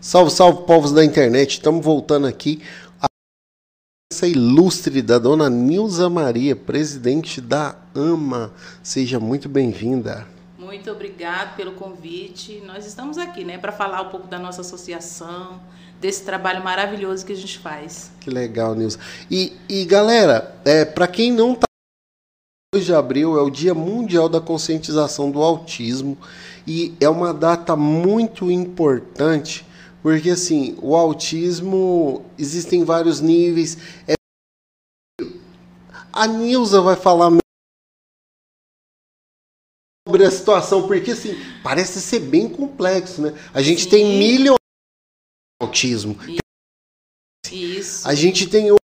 Salve, salve, povos da internet. Estamos voltando aqui. A essa ilustre da dona Nilza Maria, presidente da AMA. Seja muito bem-vinda. Muito obrigado pelo convite. Nós estamos aqui, né, para falar um pouco da nossa associação, desse trabalho maravilhoso que a gente faz. Que legal, Nilza. E, e galera, é, para quem não está 2 de abril é o Dia Mundial da Conscientização do Autismo e é uma data muito importante porque assim o autismo existem vários níveis. É... A Nilza vai falar sobre a situação porque assim parece ser bem complexo, né? A gente Sim. tem milhões de autismo. Isso. A gente tem um,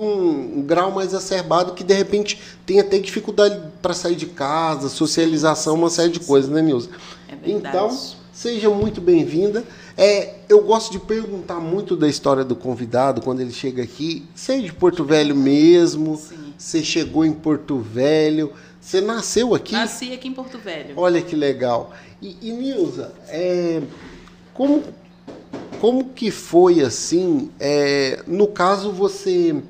um, grau mais exacerbado que de repente tem até dificuldade para sair de casa, socialização, uma série de coisas, né, Nilza? É então, seja muito bem-vinda. É, eu gosto de perguntar muito da história do convidado quando ele chega aqui. Você é de Porto Velho mesmo? Sim. Você chegou em Porto Velho? Você nasceu aqui? Nasci aqui em Porto Velho. Olha que legal. E, e Nilza, é, como, como que foi assim? É, no caso, você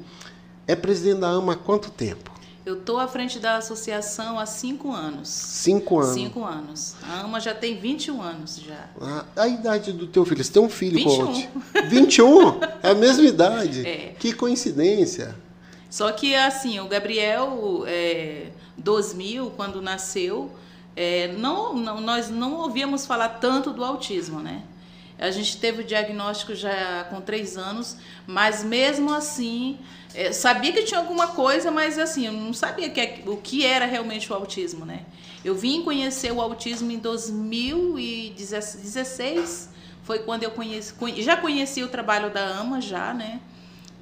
é presidente da AMA há quanto tempo? Eu estou à frente da associação há cinco anos. Cinco anos? Cinco anos. A AMA já tem 21 anos já. Ah, a idade do teu filho? Você tem um filho 21. com 21? É a mesma idade? É. Que coincidência. Só que, assim, o Gabriel, é, 2000, quando nasceu, é, não, não, nós não ouvíamos falar tanto do autismo, né? A gente teve o diagnóstico já com três anos, mas mesmo assim é, sabia que tinha alguma coisa, mas assim, eu não sabia que, é, o que era realmente o autismo, né? Eu vim conhecer o autismo em 2016, foi quando eu conheci, já conheci o trabalho da AMA já, né?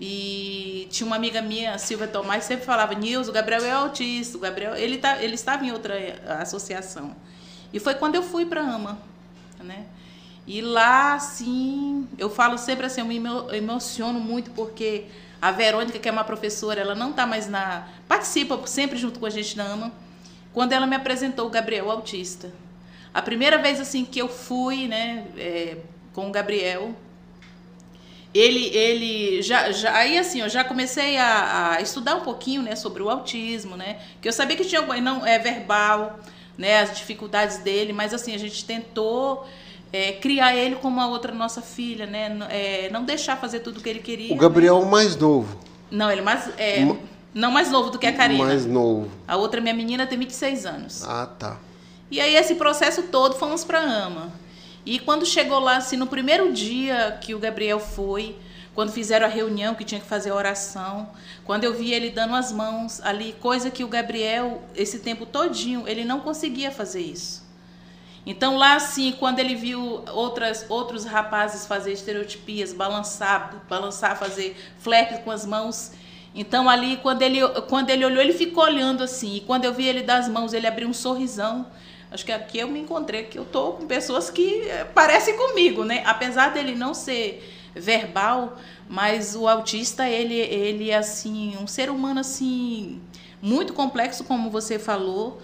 E tinha uma amiga minha, Silvia Tomás, sempre falava, Nilson, o Gabriel é autista, o Gabriel, ele, tá, ele estava em outra associação. E foi quando eu fui para a AMA, né? E lá, assim, eu falo sempre assim, eu me emociono muito porque a Verônica, que é uma professora, ela não está mais na. participa sempre junto com a gente na AMA. Quando ela me apresentou o Gabriel Autista. A primeira vez assim que eu fui, né, é, com o Gabriel, ele, ele já, já aí assim, eu já comecei a, a, estudar um pouquinho, né, sobre o autismo, né, que eu sabia que tinha não é verbal, né, as dificuldades dele, mas assim a gente tentou é, criar ele como a outra nossa filha, né? É, não deixar fazer tudo o que ele queria. O Gabriel né? mais novo. Não, ele mais é, Ma... não mais novo do que a Karina. Mais novo. A outra minha menina tem 26 anos. Ah, tá. E aí esse processo todo fomos para Ama. E quando chegou lá, assim, no primeiro dia que o Gabriel foi, quando fizeram a reunião que tinha que fazer a oração, quando eu vi ele dando as mãos ali, coisa que o Gabriel esse tempo todinho ele não conseguia fazer isso. Então lá assim, quando ele viu outras, outros rapazes fazer estereotipias, balançar, balançar, fazer flap com as mãos, então ali quando ele quando ele olhou, ele ficou olhando assim. E quando eu vi ele das mãos, ele abriu um sorrisão. Acho que aqui eu me encontrei que eu tô com pessoas que eh, parecem comigo, né? Apesar dele não ser verbal, mas o autista ele ele é assim, um ser humano assim muito complexo como você falou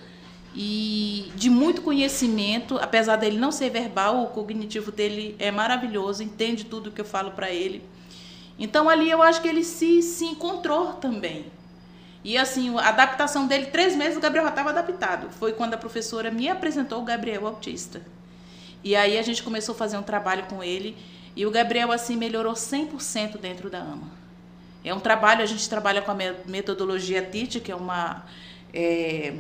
e de muito conhecimento, apesar dele não ser verbal, o cognitivo dele é maravilhoso, entende tudo que eu falo para ele. Então ali eu acho que ele se, se encontrou também. E assim, a adaptação dele, três meses o Gabriel já estava adaptado. Foi quando a professora me apresentou o Gabriel autista. E aí a gente começou a fazer um trabalho com ele e o Gabriel assim melhorou 100% dentro da AMA. É um trabalho, a gente trabalha com a metodologia TIT, que é uma é,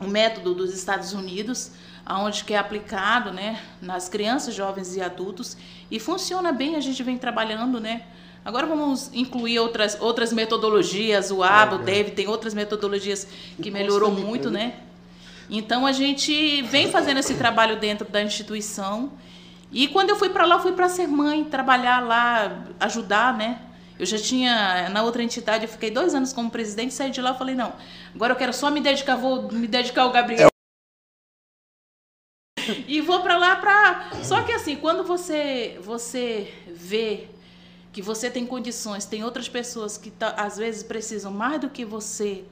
um método dos Estados Unidos, onde que é aplicado né, nas crianças, jovens e adultos, e funciona bem, a gente vem trabalhando, né? Agora vamos incluir outras, outras metodologias, o ABA, o DEV, tem outras metodologias que melhorou muito, né? Então a gente vem fazendo esse trabalho dentro da instituição. E quando eu fui para lá, fui para ser mãe, trabalhar lá, ajudar, né? Eu já tinha, na outra entidade, eu fiquei dois anos como presidente, saí de lá e falei, não, agora eu quero só me dedicar, vou me dedicar ao Gabriel. E vou para lá para. Só que assim, quando você você vê que você tem condições, tem outras pessoas que tá, às vezes precisam mais do que você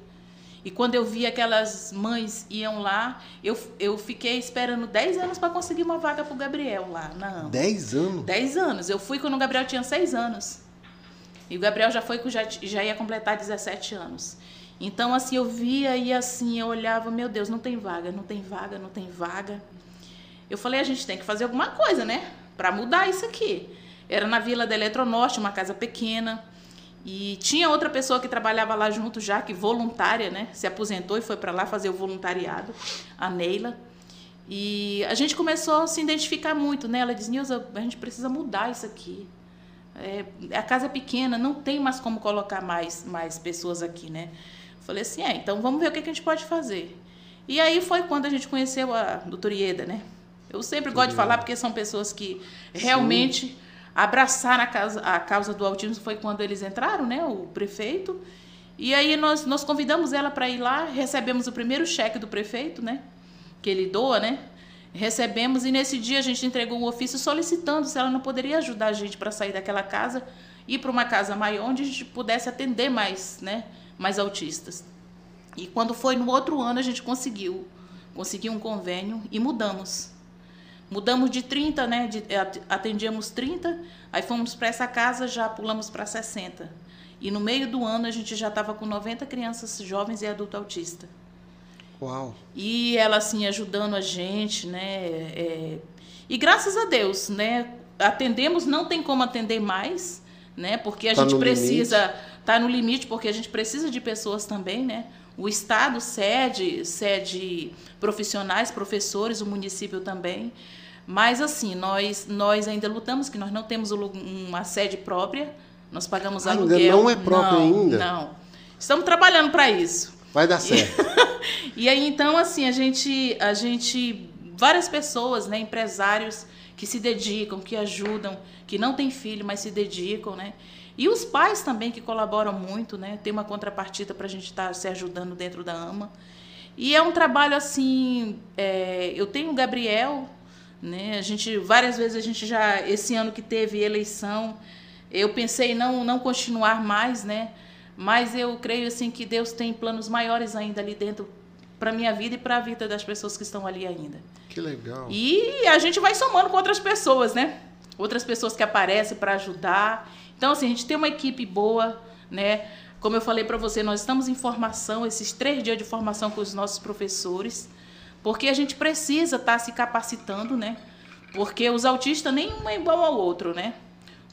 E quando eu vi aquelas mães iam lá, eu, eu fiquei esperando 10 anos para conseguir uma vaga para o Gabriel lá AMA. 10 anos? 10 anos. Eu fui quando o Gabriel tinha 6 anos. E o Gabriel já foi já, já ia completar 17 anos. Então, assim, eu via e assim, eu olhava, meu Deus, não tem vaga, não tem vaga, não tem vaga. Eu falei, a gente tem que fazer alguma coisa, né? Para mudar isso aqui. Era na Vila da Eletronorte, uma casa pequena. E tinha outra pessoa que trabalhava lá junto já, que voluntária, né? Se aposentou e foi para lá fazer o voluntariado, a Neila. E a gente começou a se identificar muito, né? Ela diz, Nilza, a gente precisa mudar isso aqui. É, a casa é pequena, não tem mais como colocar mais, mais pessoas aqui, né? Falei assim, é, então vamos ver o que, a gente pode fazer. E aí foi quando a gente conheceu a doutora Ieda, né? Eu sempre gosto de falar porque são pessoas que realmente Sim. abraçaram a causa, a causa do autismo. Foi quando eles entraram, né? O prefeito. E aí nós, nós convidamos ela para ir lá, recebemos o primeiro cheque do prefeito, né? Que ele doa, né? Recebemos e nesse dia a gente entregou um ofício solicitando se ela não poderia ajudar a gente para sair daquela casa ir para uma casa maior onde a gente pudesse atender mais, né? mais autistas. E quando foi no outro ano, a gente conseguiu, conseguiu um convênio e mudamos. Mudamos de 30, né? De, atendíamos 30, aí fomos para essa casa, já pulamos para 60. E no meio do ano a gente já estava com 90 crianças jovens e adulto autista. Uau! E ela assim ajudando a gente, né? É, e graças a Deus, né? Atendemos, não tem como atender mais, né? Porque a tá gente precisa limite está no limite porque a gente precisa de pessoas também, né? O Estado cede, cede profissionais, professores, o município também. Mas assim, nós, nós ainda lutamos, que nós não temos uma sede própria, nós pagamos ainda aluguel. não é próprio não, ainda? Não. Estamos trabalhando para isso. Vai dar certo. E, e aí, então, assim, a gente, a gente, várias pessoas, né, empresários que se dedicam, que ajudam, que não têm filho, mas se dedicam, né? E os pais também que colaboram muito, né? Tem uma contrapartida para a gente estar tá se ajudando dentro da AMA. E é um trabalho assim. É, eu tenho o Gabriel, né? A gente várias vezes a gente já esse ano que teve eleição, eu pensei não não continuar mais, né? Mas eu creio assim que Deus tem planos maiores ainda ali dentro para minha vida e para a vida das pessoas que estão ali ainda. Que legal. E a gente vai somando com outras pessoas, né? Outras pessoas que aparecem para ajudar. Então, assim, a gente tem uma equipe boa, né? Como eu falei para você, nós estamos em formação, esses três dias de formação com os nossos professores, porque a gente precisa estar tá se capacitando, né? Porque os autistas nenhum é igual ao outro, né?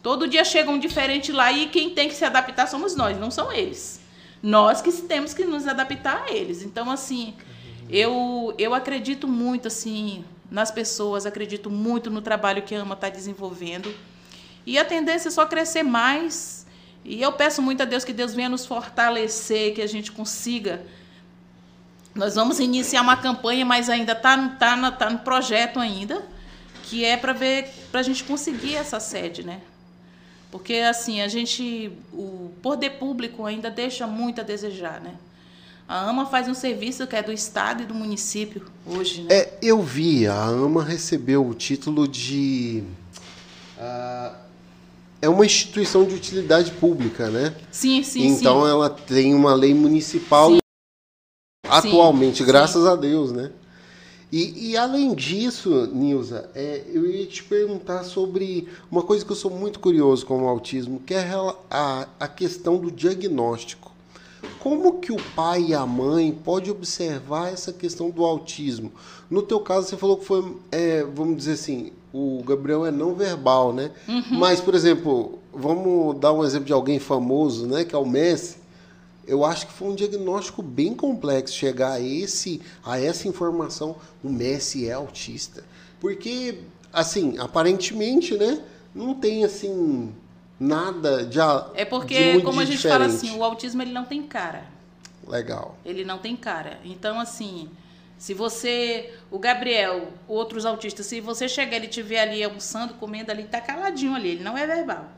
Todo dia chega um diferente lá e quem tem que se adaptar somos nós, não são eles. Nós que temos que nos adaptar a eles. Então, assim, eu, eu acredito muito, assim, nas pessoas, acredito muito no trabalho que a AMA está desenvolvendo. E a tendência é só crescer mais. E eu peço muito a Deus que Deus venha nos fortalecer, que a gente consiga. Nós vamos iniciar uma campanha, mas ainda está tá, tá no projeto ainda, que é para ver para a gente conseguir essa sede, né? Porque assim, a gente, o poder público ainda deixa muito a desejar, né? A AMA faz um serviço que é do Estado e do município hoje, né? É, eu vi, a AMA recebeu o título de. Uh, é uma instituição de utilidade pública, né? Sim, sim, Então sim. ela tem uma lei municipal sim. atualmente, sim, graças a Deus, né? E, e além disso, Nilza, é, eu ia te perguntar sobre uma coisa que eu sou muito curioso com o autismo, que é a, a questão do diagnóstico. Como que o pai e a mãe pode observar essa questão do autismo? No teu caso, você falou que foi, é, vamos dizer assim, o Gabriel é não verbal, né? Uhum. Mas, por exemplo, vamos dar um exemplo de alguém famoso, né? Que é o Messi. Eu acho que foi um diagnóstico bem complexo chegar a esse, a essa informação. O Messi é autista, porque, assim, aparentemente, né? Não tem assim nada de É porque, como a gente diferente. fala assim, o autismo ele não tem cara. Legal. Ele não tem cara. Então, assim, se você, o Gabriel, outros autistas, se você chegar ele tiver ali almoçando, comendo ali, tá caladinho ali, ele não é verbal.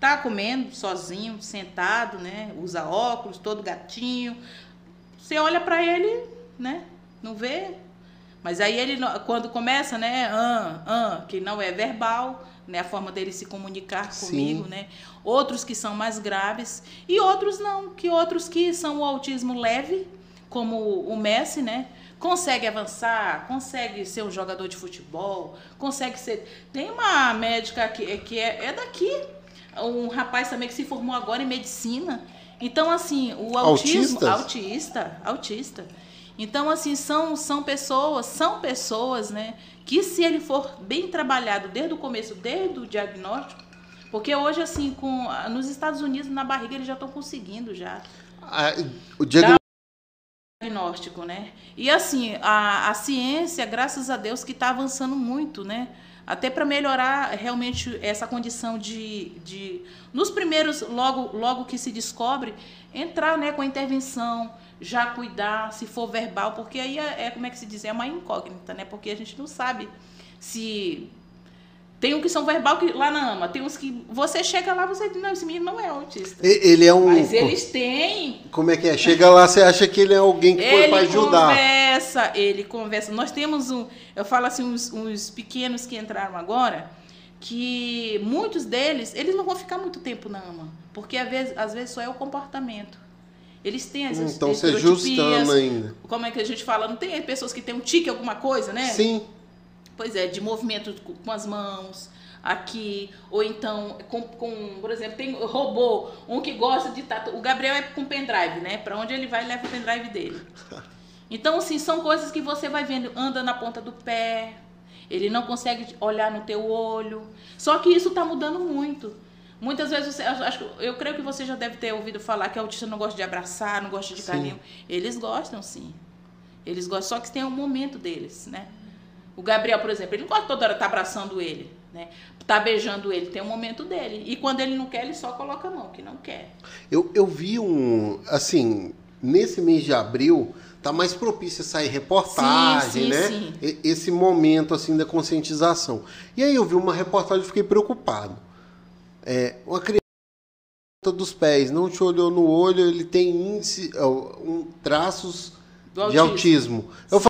Tá comendo sozinho, sentado, né? Usa óculos, todo gatinho. Você olha para ele, né? Não vê? Mas aí ele quando começa, né, ah, ah, que não é verbal, né, a forma dele se comunicar comigo, Sim. né? Outros que são mais graves e outros não, que outros que são o autismo leve, como o Messi, né? Consegue avançar, consegue ser um jogador de futebol, consegue ser. Tem uma médica que, que é, é daqui, um rapaz também que se formou agora em medicina. Então, assim, o autismo. Autistas? Autista, autista. Então, assim, são, são pessoas, são pessoas, né? Que se ele for bem trabalhado desde o começo, desde o diagnóstico, porque hoje, assim, com, nos Estados Unidos, na barriga, eles já estão conseguindo já. Ah, o diagnóstico diagnóstico, né? E assim, a, a ciência, graças a Deus, que está avançando muito, né? Até para melhorar realmente essa condição de, de. Nos primeiros, logo, logo que se descobre, entrar né, com a intervenção, já cuidar, se for verbal, porque aí é, é como é que se diz? É uma incógnita, né? Porque a gente não sabe se tem um que são verbal que lá na AMA, tem uns que você chega lá você diz, não, esse menino não é autista. Ele é um. Mas eles têm. Como é que é? Chega lá, você acha que ele é alguém que foi Ele para ajudar. conversa, ele conversa. Nós temos um, eu falo assim, uns, uns pequenos que entraram agora, que muitos deles, eles não vão ficar muito tempo na AMA, porque às vezes, às vezes só é o comportamento. Eles têm as Então você estereotipias, ajustando ainda. Como é que a gente fala? Não tem pessoas que têm um tique, alguma coisa, né? Sim. Pois é, de movimento com as mãos, aqui, ou então, com, com, por exemplo, tem robô, um que gosta de tatu. O Gabriel é com pendrive, né? Para onde ele vai, leva o pendrive dele. Então, assim, são coisas que você vai vendo, anda na ponta do pé, ele não consegue olhar no teu olho. Só que isso está mudando muito. Muitas vezes, você, eu, acho, eu creio que você já deve ter ouvido falar que autista não gosta de abraçar, não gosta de Sim. carinho. Eles gostam, sim. Eles gostam, só que tem um momento deles, né? O Gabriel, por exemplo, ele não gosta toda hora estar abraçando ele, né? Tá beijando ele, tem um momento dele. E quando ele não quer, ele só coloca a mão, que não quer. Eu, eu vi um. Assim, nesse mês de abril, tá mais propício a sair reportagem, Sim, sim, né? sim. Esse momento, assim, da conscientização. E aí eu vi uma reportagem e fiquei preocupado. É, uma criança dos pés, não te olhou no olho, ele tem índice, um, traços de autismo. autismo. Eu falei.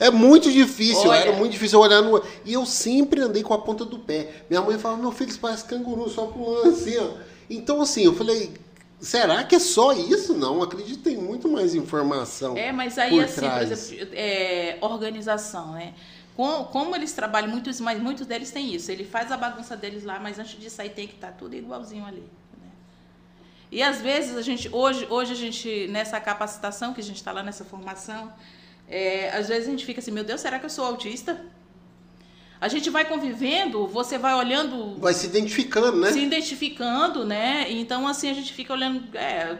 É muito difícil, Olha. era muito difícil olhar no. E eu sempre andei com a ponta do pé. Minha mãe falava, meu filho, isso parece canguru, só pulando assim, ó. Então, assim, eu falei, será que é só isso? Não, acredito que tem muito mais informação. É, mas aí, por assim, por trás. exemplo, é, organização, né? Com- Como eles trabalham, muitos, mas muitos deles têm isso. Ele faz a bagunça deles lá, mas antes de sair tem que estar tudo igualzinho ali. né? E às vezes a gente, hoje, hoje a gente, nessa capacitação que a gente está lá nessa formação, é, às vezes a gente fica assim, meu Deus, será que eu sou autista? A gente vai convivendo, você vai olhando Vai se identificando, né? se identificando, né? Então, assim, a gente fica olhando. É,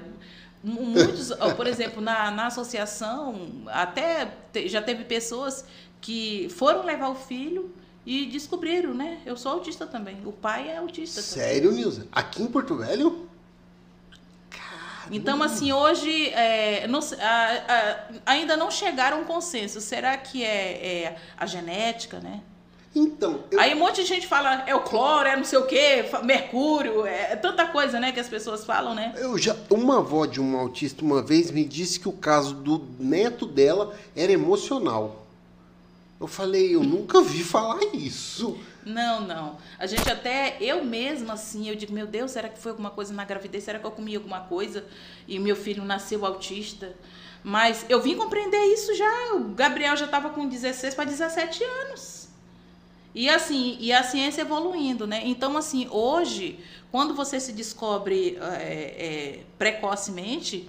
mu- muitos, por exemplo, na, na associação, até te- já teve pessoas que foram levar o filho e descobriram, né? Eu sou autista também. O pai é autista também. Sério, Nilza? Aqui em Porto Velho? Então, assim, hoje é, não a- a- ainda não chegaram a um consenso. Será que é, é a genética, né? Então, eu- Aí um monte de gente fala, é o cloro, é não sei o quê, mercúrio, é tanta coisa, né, que as pessoas falam, né? Eu já, uma avó de um autista uma vez me disse que o caso do neto dela era emocional. Eu falei, eu nunca vi falar isso. Não, não. A gente até, eu mesma, assim, eu digo, meu Deus, será que foi alguma coisa na gravidez? Será que eu comi alguma coisa e meu filho nasceu autista? Mas eu vim compreender isso já. O Gabriel já estava com 16 para 17 anos. E assim, e a ciência evoluindo, né? Então, assim, hoje, quando você se descobre é, é, precocemente,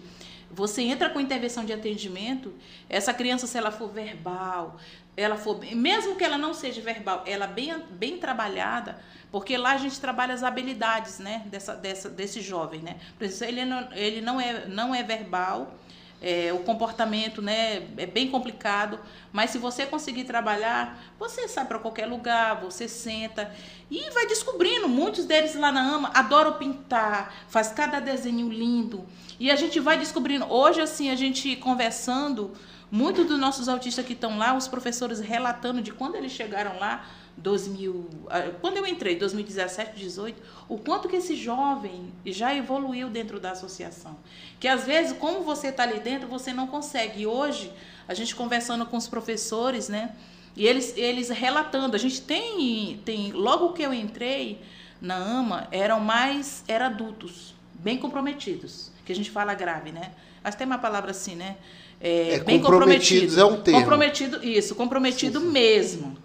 você entra com intervenção de atendimento, essa criança, se ela for verbal, ela for, mesmo que ela não seja verbal, ela bem, bem trabalhada, porque lá a gente trabalha as habilidades, né, dessa, dessa, desse jovem, né? Por exemplo, ele não, ele não é, não é verbal, é, o comportamento né, é bem complicado, mas se você conseguir trabalhar, você sai para qualquer lugar, você senta e vai descobrindo. Muitos deles lá na AMA adoram pintar, faz cada desenho lindo. E a gente vai descobrindo. Hoje, assim, a gente conversando, muitos dos nossos autistas que estão lá, os professores relatando de quando eles chegaram lá, 2000, ah, quando eu entrei, 2017, 18, o quanto que esse jovem já evoluiu dentro da associação. Que às vezes, como você está ali dentro, você não consegue. E hoje, a gente conversando com os professores, né? E eles, eles relatando, a gente tem, tem, logo que eu entrei na AMA, eram mais, eram adultos, bem comprometidos, que a gente fala grave, né? Mas tem uma palavra assim, né? É, é bem comprometidos comprometido. é um termo. Comprometido, isso, comprometido sim, sim. mesmo.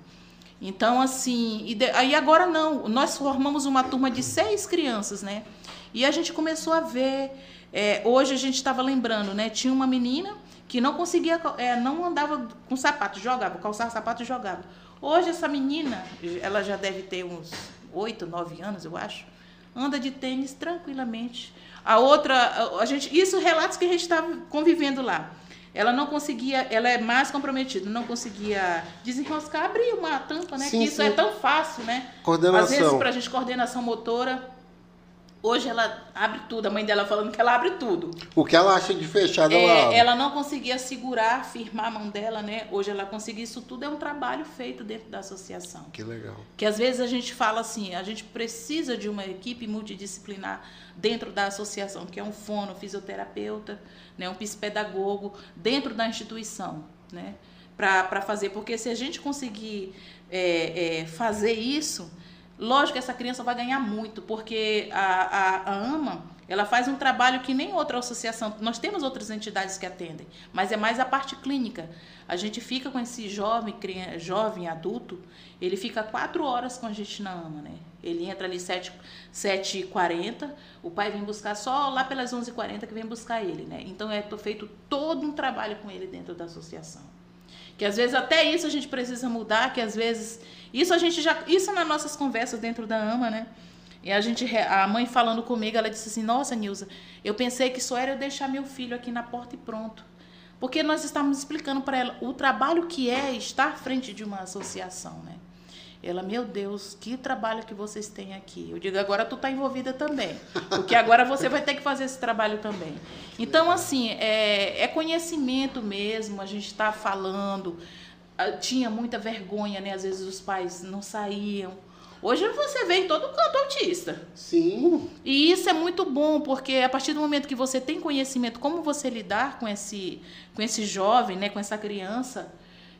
Então, assim, de, aí agora não, nós formamos uma turma de seis crianças, né? E a gente começou a ver, é, hoje a gente estava lembrando, né? Tinha uma menina que não conseguia, é, não andava com sapato, jogava, calçava sapato e jogava. Hoje essa menina, ela já deve ter uns oito, nove anos, eu acho, anda de tênis tranquilamente. A outra, a gente, isso relatos que a gente estava convivendo lá. Ela não conseguia, ela é mais comprometida, não conseguia desenroscar, abrir uma tampa, né? Sim, que isso sim. é tão fácil, né? Coordenação. Às vezes, para a gente, coordenação motora, Hoje ela abre tudo, a mãe dela falando que ela abre tudo. O que ela acha de fechado, é, ela Ela não conseguia segurar, firmar a mão dela, né? Hoje ela consegue isso tudo, é um trabalho feito dentro da associação. Que legal. Que às vezes a gente fala assim, a gente precisa de uma equipe multidisciplinar dentro da associação, que é um fono, fisioterapeuta, né? um psicopedagogo, dentro da instituição, né? Para fazer, porque se a gente conseguir é, é, fazer isso Lógico que essa criança vai ganhar muito, porque a, a, a, AMA ela faz um trabalho que nem outra associação. Nós temos outras entidades que atendem, mas é mais a parte clínica. A gente fica com esse jovem, criança, jovem adulto, ele fica quatro horas com a gente na AMA, né? Ele entra ali sete, sete h 40 o pai vem buscar só lá pelas 11h40 que vem buscar ele, né? Então é feito todo um trabalho com ele dentro da associação. Que às vezes até isso a gente precisa mudar, que às vezes isso a gente já isso nas nossas conversas dentro da AMA, né? E a gente a mãe falando comigo, ela disse assim: "Nossa, Nilza, eu pensei que só era eu deixar meu filho aqui na porta e pronto". Porque nós estávamos explicando para ela o trabalho que é estar à frente de uma associação, né? Ela, meu Deus, que trabalho que vocês têm aqui. Eu digo, agora tu está envolvida também. Porque agora você vai ter que fazer esse trabalho também. Então, assim, é, é conhecimento mesmo, a gente está falando. Ah, tinha muita vergonha, né? Às vezes os pais não saíam. Hoje você vê em todo canto autista. Sim. E isso é muito bom, porque a partir do momento que você tem conhecimento como você lidar com esse, com esse jovem, né, com essa criança,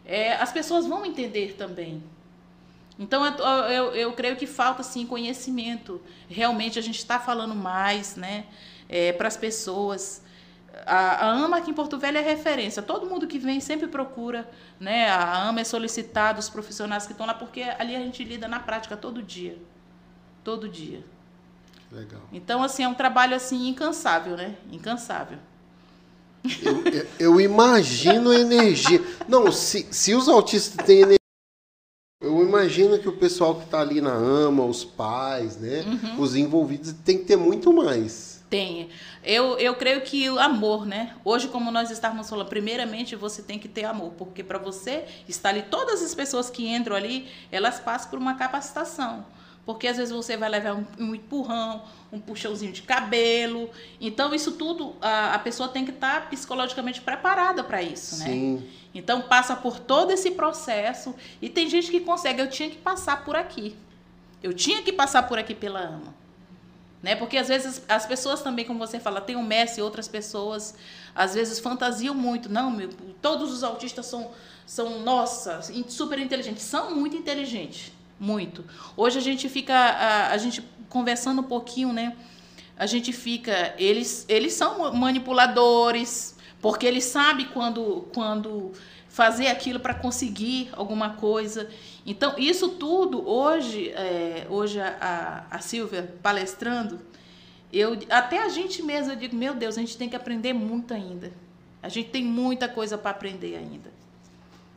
é, as pessoas vão entender também. Então, eu, eu, eu, creio que falta, sim, conhecimento. Realmente, a gente está falando mais né, é, para as pessoas. A, a, AMA aqui em Porto Velho é referência. Todo mundo que vem sempre procura. Né? A AMA é solicitada, os profissionais que estão lá, porque ali a gente lida na prática todo dia. Todo dia. Legal. Então, assim, é um trabalho assim incansável, né? Incansável. Eu, eu, imagino energia. Não, se, se os autistas têm energia eu imagino que o pessoal que está ali na AMA, os pais, né? Uhum. Os envolvidos, tem que ter muito mais. Tem. Eu, eu creio que o amor, né? Hoje, como nós estávamos falando, primeiramente você tem que ter amor, porque para você estar ali, todas as pessoas que entram ali, elas passam por uma capacitação. Porque às vezes você vai levar um, um empurrão, um puxãozinho de cabelo. Então, isso tudo, a, a pessoa tem que estar tá psicologicamente preparada para isso, né? Sim. Então, passa por todo esse processo. E tem gente que consegue. Eu tinha que passar por aqui. Eu tinha que passar por aqui pela AMA. Né? Porque às vezes as pessoas também, como você fala, tem o Messi e outras pessoas, às vezes fantasiam muito. Não, meu, todos os autistas são, são nossa, super inteligentes. São muito inteligentes. Muito. Hoje a gente fica, a, a gente conversando um pouquinho, né? A gente fica, eles, eles são manipuladores, porque eles sabem quando, quando fazer aquilo para conseguir alguma coisa. Então, isso tudo, hoje, é, hoje a, a, a Silvia palestrando, eu, até a gente mesmo, eu digo, meu Deus, a gente tem que aprender muito ainda. A gente tem muita coisa para aprender ainda.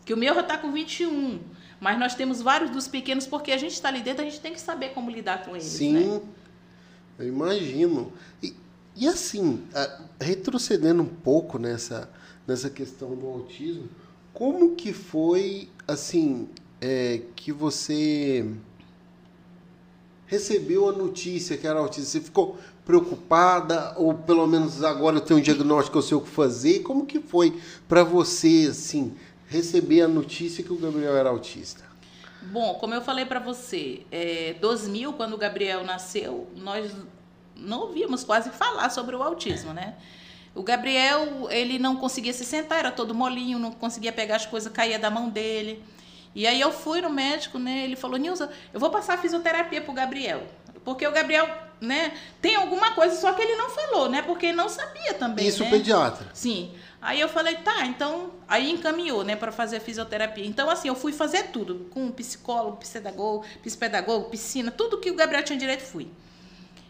Que o meu já está com 21. Mas nós temos vários dos pequenos, porque a gente está ali dentro, a gente tem que saber como lidar com eles. Sim, né? eu imagino. E, e assim, retrocedendo um pouco nessa, nessa questão do autismo, como que foi, assim, é, que você recebeu a notícia que era autista? Você ficou preocupada ou pelo menos agora eu tenho um diagnóstico, eu sei o que fazer? Como que foi para você, assim, receber a notícia que o Gabriel era autista? Bom, como eu falei para você, é, 2000, quando o Gabriel nasceu, nós não ouvíamos quase falar sobre o autismo, né? O Gabriel, ele não conseguia se sentar, era todo molinho, não conseguia pegar as coisas, caía da mão dele. E aí eu fui no médico, né? Ele falou, Nilza, eu vou passar fisioterapia pro Gabriel. Porque o Gabriel né, tem alguma coisa, só que ele não falou, né? Porque não sabia também. Isso né? pediatra. Sim. Aí eu falei, tá, então. Aí encaminhou, né, para fazer fisioterapia. Então, assim, eu fui fazer tudo, com psicólogo, psicopedagogo, psicopedagogo, piscina, tudo que o Gabriel tinha direito, fui.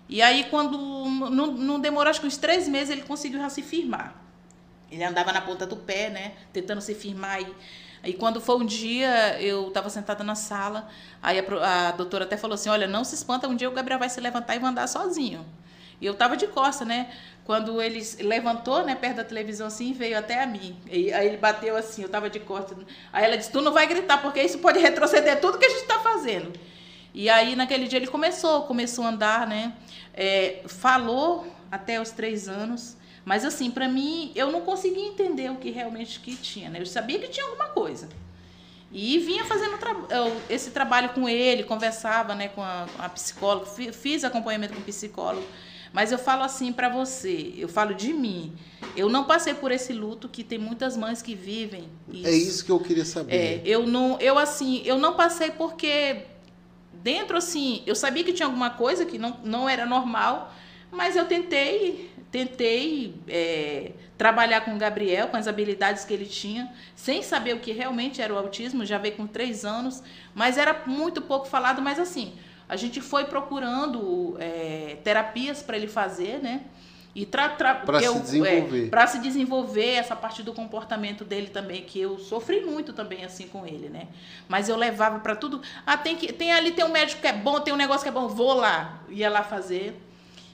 E aí, quando. Não, não demorou, acho que uns três meses, ele conseguiu já se firmar. Ele andava na ponta do pé, né, tentando se firmar. E, Aí quando foi um dia, eu estava sentada na sala, aí a, a, doutora até falou assim, olha, não se espanta, um dia o Gabriel vai se levantar e vai andar sozinho. E eu estava de costa, né? Quando ele levantou, né, perto da televisão assim, veio até a mim. E, aí ele bateu assim, eu estava de costa. Aí ela disse, tu não vai gritar, porque isso pode retroceder tudo que a gente está fazendo. E aí naquele dia ele começou, começou a andar, né? É, falou até os três anos. Mas assim, para mim, eu não conseguia entender o que realmente que tinha, né? Eu sabia que tinha alguma coisa. E vinha fazendo tra esse trabalho com ele, conversava né, com a, a psicóloga, fiz acompanhamento com o psicólogo. Mas eu falo assim para você, eu falo de mim. Eu não passei por esse luto que tem muitas mães que vivem. Isso. É isso que eu queria saber. É, eu não, eu assim, eu não passei porque dentro assim, eu sabia que tinha alguma coisa que não, não era normal, mas eu tentei tentei é, trabalhar com o Gabriel, com as habilidades que ele tinha, sem saber o que realmente era o autismo, já veio com três anos, mas era muito pouco falado, mas assim, a gente foi procurando é, terapias para ele fazer, né? E para se desenvolver. É, para se desenvolver essa parte do comportamento dele também, que eu sofri muito também assim com ele, né? Mas eu levava para tudo. Ah, tem que tem ali tem um médico que é bom, tem um negócio que é bom, vou lá, ia lá fazer.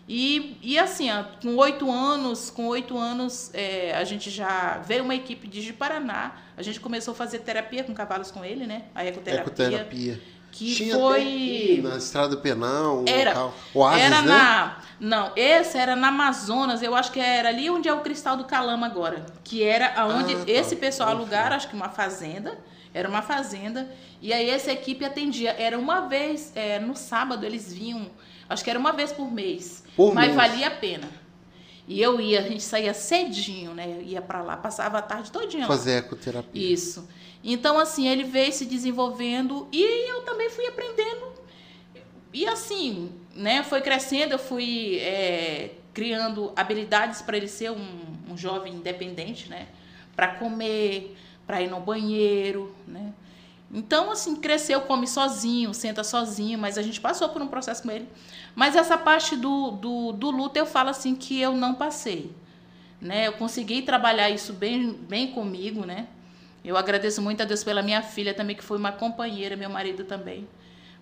E, e assim, ó, com oito anos, com oito anos, é, a gente já veio uma equipe de Paraná. A gente começou a fazer terapia com cavalos com ele, né? A ecoterapia. Ecoterapia. Que Tinha foi. na Estrada do Penal, um era, local. Oasis, era né? na. Não, esse era na Amazonas, eu acho que era ali onde é o Cristal do Calama agora. Que era onde ah, tá. esse pessoal alugaram, acho que uma fazenda. Era uma fazenda. E aí essa equipe atendia. Era uma vez, é, no sábado, eles vinham Acho que era uma vez por mês. Por mas mês. valia a pena. E eu ia, a gente saía cedinho, né? Ia para lá, passava a tarde todinha Fazer ecoterapia. Isso. Então, assim, ele veio se desenvolvendo e eu também fui aprendendo. E assim, né? Foi crescendo, eu fui é, criando habilidades para ele ser um, um jovem independente, né? Para comer, para ir no banheiro, né? Então, assim, cresceu, come sozinho, senta sozinho, mas a gente passou por um processo com ele. Mas essa parte do, do, do luto, eu falo assim que eu não passei. Né? Eu consegui trabalhar isso bem, bem comigo, né? Eu agradeço muito a Deus pela minha filha também, que foi uma companheira, meu marido também.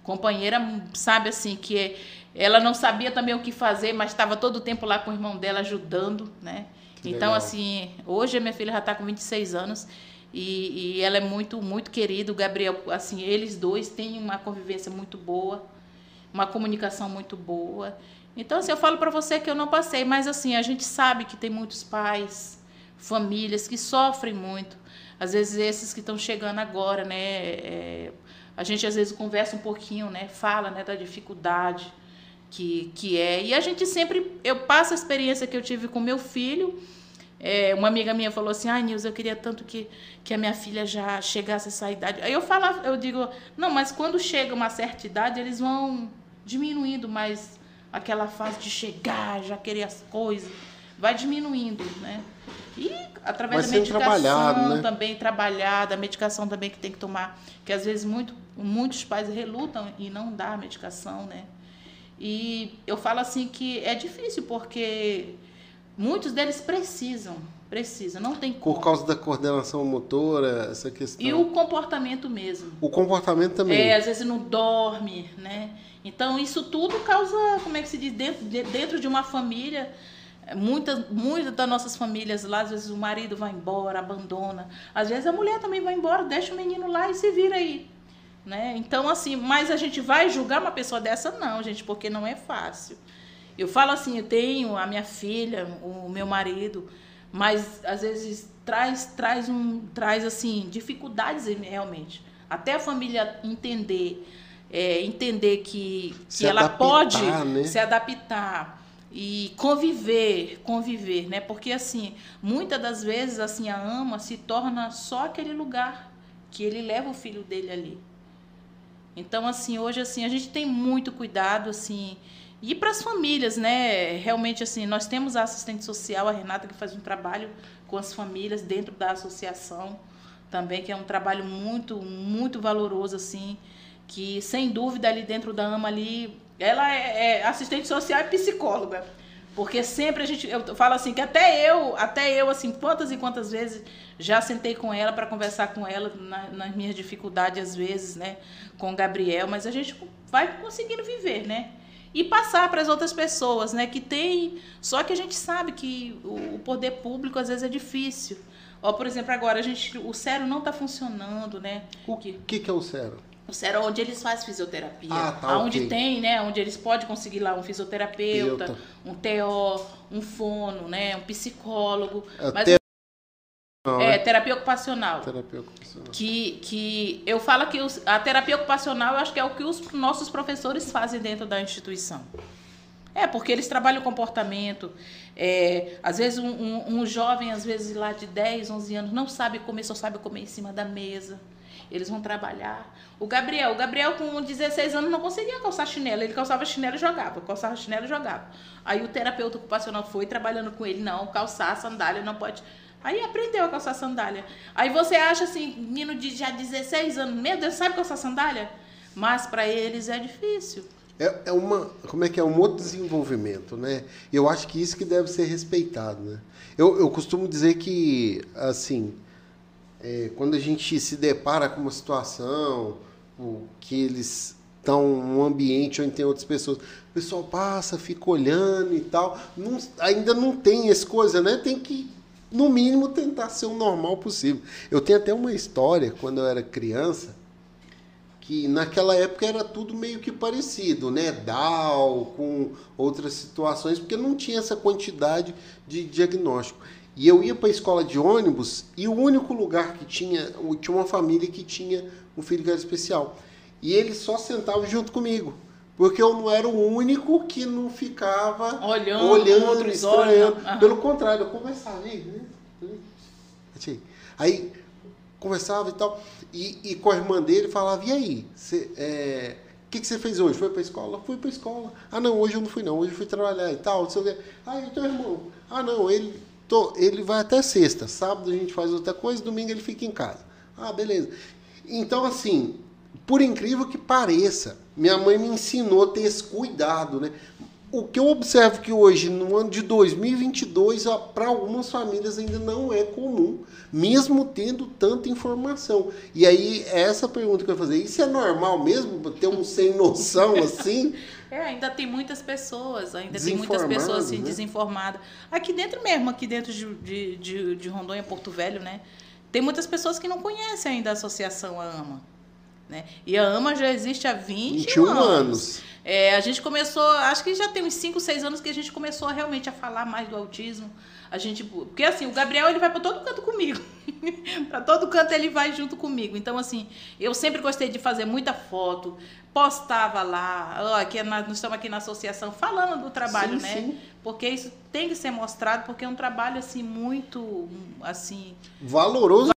Companheira, sabe assim, que ela não sabia também o que fazer, mas estava todo o tempo lá com o irmão dela ajudando, né? Que então, legal. assim, hoje a minha filha já está com 26 anos e, e ela é muito, muito querida. O Gabriel, assim, eles dois têm uma convivência muito boa, uma comunicação muito boa. Então, assim, eu falo para você que eu não passei, mas assim, a gente sabe que tem muitos pais, famílias que sofrem muito. Às vezes esses que estão chegando agora, né? É, a gente às vezes conversa um pouquinho, né? Fala, né, da dificuldade que, que é. E a gente sempre, eu passo a experiência que eu tive com meu filho é, uma amiga minha falou assim, ah, Nilza, eu queria tanto que, que a minha filha já chegasse a essa idade. Aí eu falo, eu digo, não, mas quando chega uma certa idade, eles vão diminuindo mais aquela fase de chegar, já querer as coisas, vai diminuindo, né? E através da medicação né? também trabalhada, a medicação também que tem que tomar, que às vezes muito, muitos pais relutam e não dá a medicação, né? E eu falo assim que é difícil porque Muitos deles precisam, precisam, não tem como. Por causa da coordenação motora, essa questão. E o comportamento mesmo. O comportamento também. É, às vezes não dorme, né? Então isso tudo causa, como é que se diz, dentro, dentro de uma família, muitas muitas das nossas famílias lá, às vezes o marido vai embora, abandona. Às vezes a mulher também vai embora, deixa o menino lá e se vira aí. Né? Então, assim, mas a gente vai julgar uma pessoa dessa? Não, gente, porque não é fácil. Eu falo assim, eu tenho a minha filha, o meu marido, mas às vezes traz traz um traz assim dificuldades realmente. Até a família entender é, entender que, que ela adaptar, pode né? se adaptar e conviver, conviver, né? Porque assim, muitas das vezes assim a ama se torna só aquele lugar que ele leva o filho dele ali. Então assim, hoje assim, a gente tem muito cuidado assim, E para as famílias, né? Realmente, assim, nós temos a assistente social, a Renata, que faz um trabalho com as famílias dentro da associação também, que é um trabalho muito, muito valoroso, assim, que sem dúvida ali dentro da AMA ali, ela é, é assistente social e psicóloga. Porque sempre a gente, eu falo assim, que até eu, até eu, assim, quantas e quantas vezes já sentei com ela para conversar com ela na, nas minhas dificuldades, às vezes, né, com o Gabriel, mas a gente vai conseguindo viver, né? E passar para as outras pessoas, né, que tem. Só que a gente sabe que o, poder público às vezes é difícil. Ó, por exemplo, agora a gente, o Cero não está funcionando, né? O que, que é o Cero? O Cero é onde eles fazem fisioterapia. Ah, tá, onde ok. tem, né? Onde eles podem conseguir lá um fisioterapeuta, Terapeuta. um TO, um fono, né? Um psicólogo. É, Mas Não, é né? terapia ocupacional. Terapia ocupacional. Que, que eu falo que os- a terapia ocupacional eu acho que é o que os nossos professores fazem dentro da instituição. É, porque eles trabalham o comportamento. É, às vezes um, um- um jovem, às vezes lá de 10, 11 anos, não sabe comer, só sabe comer em cima da mesa. Eles vão trabalhar. O Gabriel, o Gabriel com 16 anos não conseguia calçar chinelo. Ele calçava chinelo e jogava, calçava chinelo e jogava. Aí o terapeuta ocupacional foi trabalhando com ele, não, calçar sandália não pode. Aí aprendeu a calçar sandália. Aí você acha assim, menino de já 16 anos, meu Deus, sabe calçar sandália? Mas para eles é difícil. É, é uma, como é que é um outro desenvolvimento, né? Eu acho que isso que deve ser respeitado, né? Eu, eu costumo dizer que, assim, é, quando a gente se depara com uma situação, o, que eles estão num ambiente onde tem outras pessoas, o pessoal passa, fica olhando e tal, não- ainda não tem essa coisa, né? Tem que, no mínimo, tentar ser o normal possível. Eu tenho até uma história, quando eu era criança, que naquela época era tudo meio que parecido, né? DAO com outras situações, porque não tinha essa quantidade de diagnóstico. E eu ia para a escola de ônibus e o único lugar que tinha, tinha uma família que tinha um filho que era especial. E ele só sentava junto comigo. Porque eu não era o único que não ficava Olhando, olhando outros estranhando. olham. Aham. Pelo contrário, eu conversava aí, né? Aí, conversava e tal. E, e com a irmã dele falava, e aí? Você, é, o que, que você fez hoje? Foi pra escola? Fui pra escola. Ah, não, hoje eu não fui não, hoje eu fui trabalhar e tal. Não sei o quê. Ah, e teu irmão? Ah, não, ele, tô, ele vai até sexta. Sábado a gente faz outra coisa, domingo ele fica em casa. Ah, beleza. Então, assim, por incrível que pareça, minha mãe me ensinou a ter esse cuidado, né? O que eu observo que hoje, no ano de 2022, para algumas famílias ainda não é comum, mesmo tendo tanta informação. E aí, é essa pergunta que eu ia fazer. Isso é normal mesmo? Ter um sem noção assim? É, ainda tem muitas pessoas, ainda tem muitas pessoas assim, né? desinformadas. Aqui dentro mesmo, aqui dentro de, de, de, de Rondônia, Porto Velho, né? Tem muitas pessoas que não conhecem ainda a associação AMA. Né? E a AMA já existe há 21, 21 anos. anos. É, a gente começou, acho que já tem uns 5, 6 anos que a gente começou realmente a falar mais do autismo. A gente, porque assim, o Gabriel ele vai para todo canto comigo. para todo canto ele vai junto comigo. Então assim, eu sempre gostei de fazer muita foto, postava lá, ó, aqui nós estamos aqui na associação falando do trabalho, Sim, né? sim. Porque isso tem que ser mostrado, porque é um trabalho assim muito assim, Valoroso.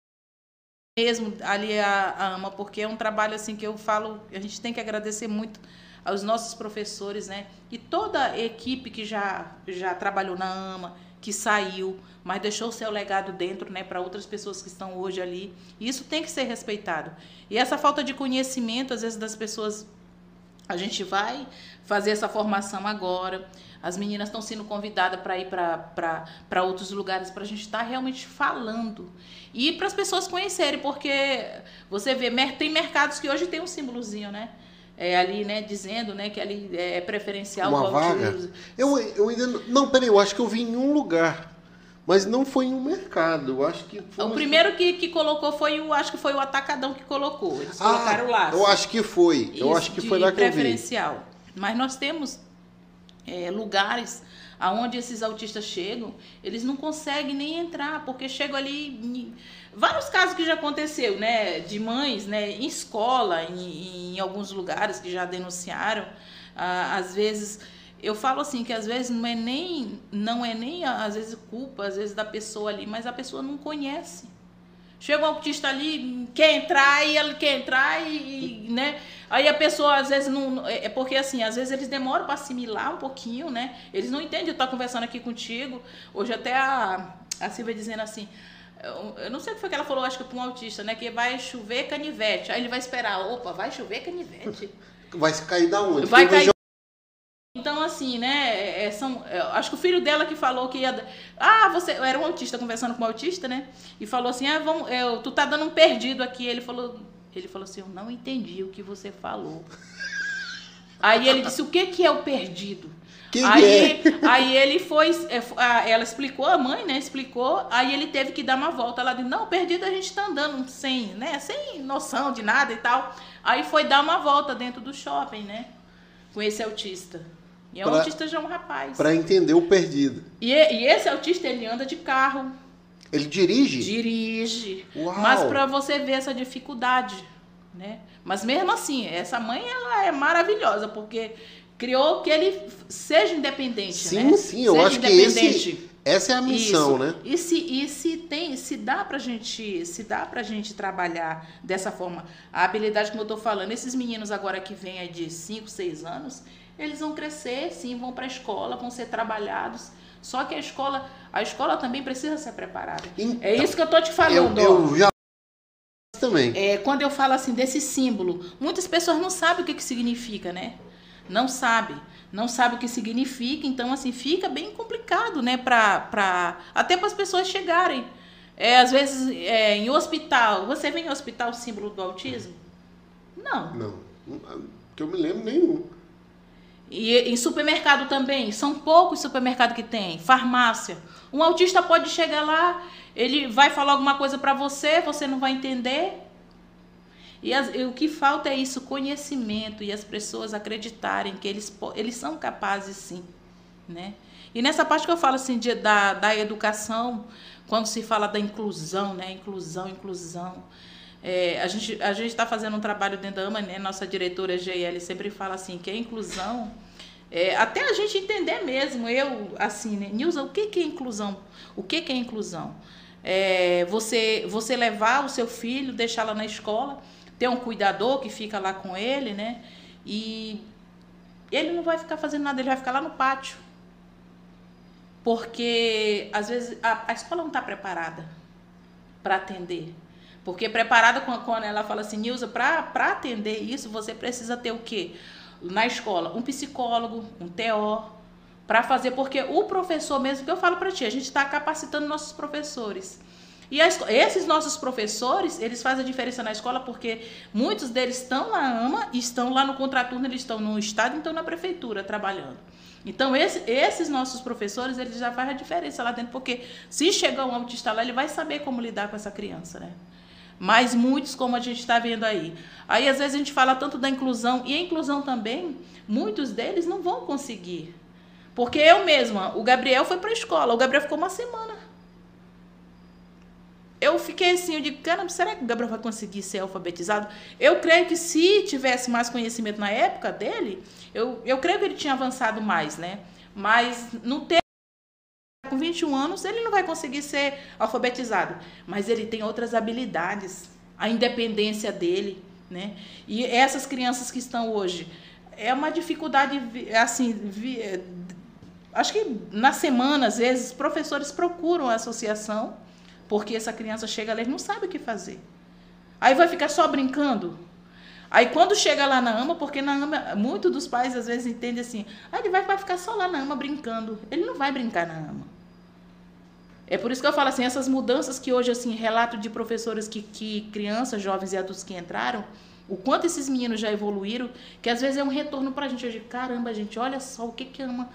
Mesmo ali a, a AMA, porque é um trabalho assim que eu falo, a gente tem que agradecer muito aos nossos professores, né? E toda a equipe que já, já trabalhou na AMA, que saiu, mas deixou o seu legado dentro, né, para outras pessoas que estão hoje ali. E isso tem que ser respeitado. E essa falta de conhecimento, às vezes, das pessoas. A gente vai fazer essa formação agora. As meninas estão sendo convidadas para ir para outros lugares para a gente estar realmente falando. E para as pessoas conhecerem, porque você vê, tem mercados que hoje tem um símbolozinho, né? É ali, né, dizendo, né, que ali é preferencial Uma vaga? autismo. Eu, eu ainda não. Não, peraí, eu acho que eu vi em um lugar. Mas não foi em um mercado. Eu acho que. O primeiro que, que colocou foi o, acho que foi o Atacadão que colocou. Eles Ah, colocaram lá. Eu acho que foi. eu Isso, acho que foi lá que eu vi. preferencial. Mas nós temos é, lugares aonde esses autistas chegam, eles não conseguem nem entrar, porque chegam ali. Vários casos que já aconteceu, né? De mães, né? Em escola, em, em alguns lugares que já denunciaram. Ah, às vezes. Eu falo assim que às vezes não é nem não é nem às vezes culpa às vezes da pessoa ali, mas a pessoa não conhece. Chega um autista ali, quer entrar e ele quer entrar e, e, né? Aí a pessoa às vezes não. É, é porque assim, às vezes eles demoram para assimilar um pouquinho, né? Eles não entendem eu estar conversando aqui contigo. Hoje até a, a Silvia dizendo assim. Eu não sei o que foi que ela falou, acho que para um autista, né? Que vai chover canivete. Aí ele vai esperar, opa, vai chover canivete. Vai cair da onde? Vai cair. Então, assim, né? É, é são, é, acho que o filho dela que falou que ia. Ah, você. Era um autista conversando com um autista, né? E falou assim: ah, vamos, eu, tu tá dando um perdido aqui. Ele falou, ele falou assim: eu não entendi o que você falou. Aí ele disse: o que, que é o perdido? Aí, é? aí ele foi, ela explicou, a mãe, né, explicou, aí ele teve que dar uma volta. Ela disse, não, perdido a gente tá andando sem, né, sem noção de nada e tal. Aí foi dar uma volta dentro do shopping, né, com esse autista. E é um autista já é um rapaz. Para entender o perdido. E, e esse autista, ele anda de carro. Ele dirige? Dirige. Uau. Mas para você ver essa dificuldade, né? Mas mesmo assim, essa mãe, ela é maravilhosa, porque criou que ele seja independente, sim, né? Sim, eu acho que esse, essa é a missão, Isso. né? E se, e se tem, se dá pra gente, se dá pra gente trabalhar dessa forma, a habilidade como eu tô falando, esses meninos agora que vêm aí de 5, 6 anos, eles vão crescer, sim, vão para a escola, vão ser trabalhados. Só que a escola, a escola também precisa ser preparada. Então, é isso que eu tô te falando. Eu, eu já também. É, quando eu falo assim desse símbolo, muitas pessoas não sabem o que, que significa, né? Não sabe, não sabe o que significa, então assim fica bem complicado, né? Pra, pra, até para as pessoas chegarem. É, às vezes é, em hospital, você vê em hospital o símbolo do autismo? Não. Não, que eu me lembro nenhum. E em supermercado também, são poucos supermercados que tem, farmácia. Um autista pode chegar lá, ele vai falar alguma coisa para você, você não vai entender. E, as, e, o que falta é isso, conhecimento e as pessoas acreditarem que eles, eles são capazes sim, né? E nessa parte que eu falo assim de, da, da educação, quando se fala da inclusão, né? Inclusão, inclusão. É, a gente a está fazendo um trabalho dentro da AMA, né? Nossa diretora GL sempre fala assim que a inclusão é, até a gente entender mesmo, eu assim, né? Nilza, o que, que é inclusão? O que, que é inclusão? É, você você levar o seu filho, deixá-lo na escola, ter um cuidador que fica lá com ele, né? E ele não vai ficar fazendo nada, ele vai ficar lá no pátio. Porque às vezes a, a escola não está preparada para atender. Porque preparada quando ela fala assim, Nilza, para atender isso, você precisa ter o quê? Na escola, um psicólogo, um TO, para fazer, porque o professor mesmo, que eu falo para ti, a gente está capacitando nossos professores. E a, esses nossos professores, eles fazem a diferença na escola porque muitos deles estão na AMA, estão lá no contraturno, eles estão no estado, então na prefeitura trabalhando. Então, esse, esses nossos professores, eles já fazem a diferença lá dentro, porque se chegar um autista lá, ele vai saber como lidar com essa criança, né? Mas muitos, como a gente está vendo aí. Aí, às vezes, a gente fala tanto da inclusão, e a inclusão também, muitos deles não vão conseguir. Porque eu mesma, o Gabriel foi para a escola, o Gabriel ficou uma semana. Eu fiquei assim, eu digo, caramba, será que o Gabriel vai conseguir ser alfabetizado? Eu creio que se tivesse mais conhecimento na época dele, eu, eu creio que ele tinha avançado mais, né? Mas não teve com 21 anos, ele não vai conseguir ser alfabetizado, mas ele tem outras habilidades, a independência dele, né? E essas crianças que estão hoje, é uma dificuldade, assim, é, acho que na semana, às vezes, professores procuram a associação, porque essa criança chega lá e não sabe o que fazer. Aí vai ficar só brincando. Aí quando chega lá na AMA, porque na AMA, muitos dos pais às vezes entendem assim, ah, ele vai, vai ficar só lá na AMA brincando. Ele não vai brincar na AMA. É por isso que eu falo assim, essas mudanças que hoje, assim, relato de professores que, que crianças, jovens e adultos que entraram, o quanto esses meninos já evoluíram, que às vezes é um retorno para a gente hoje. Caramba, gente, olha só o que que ama.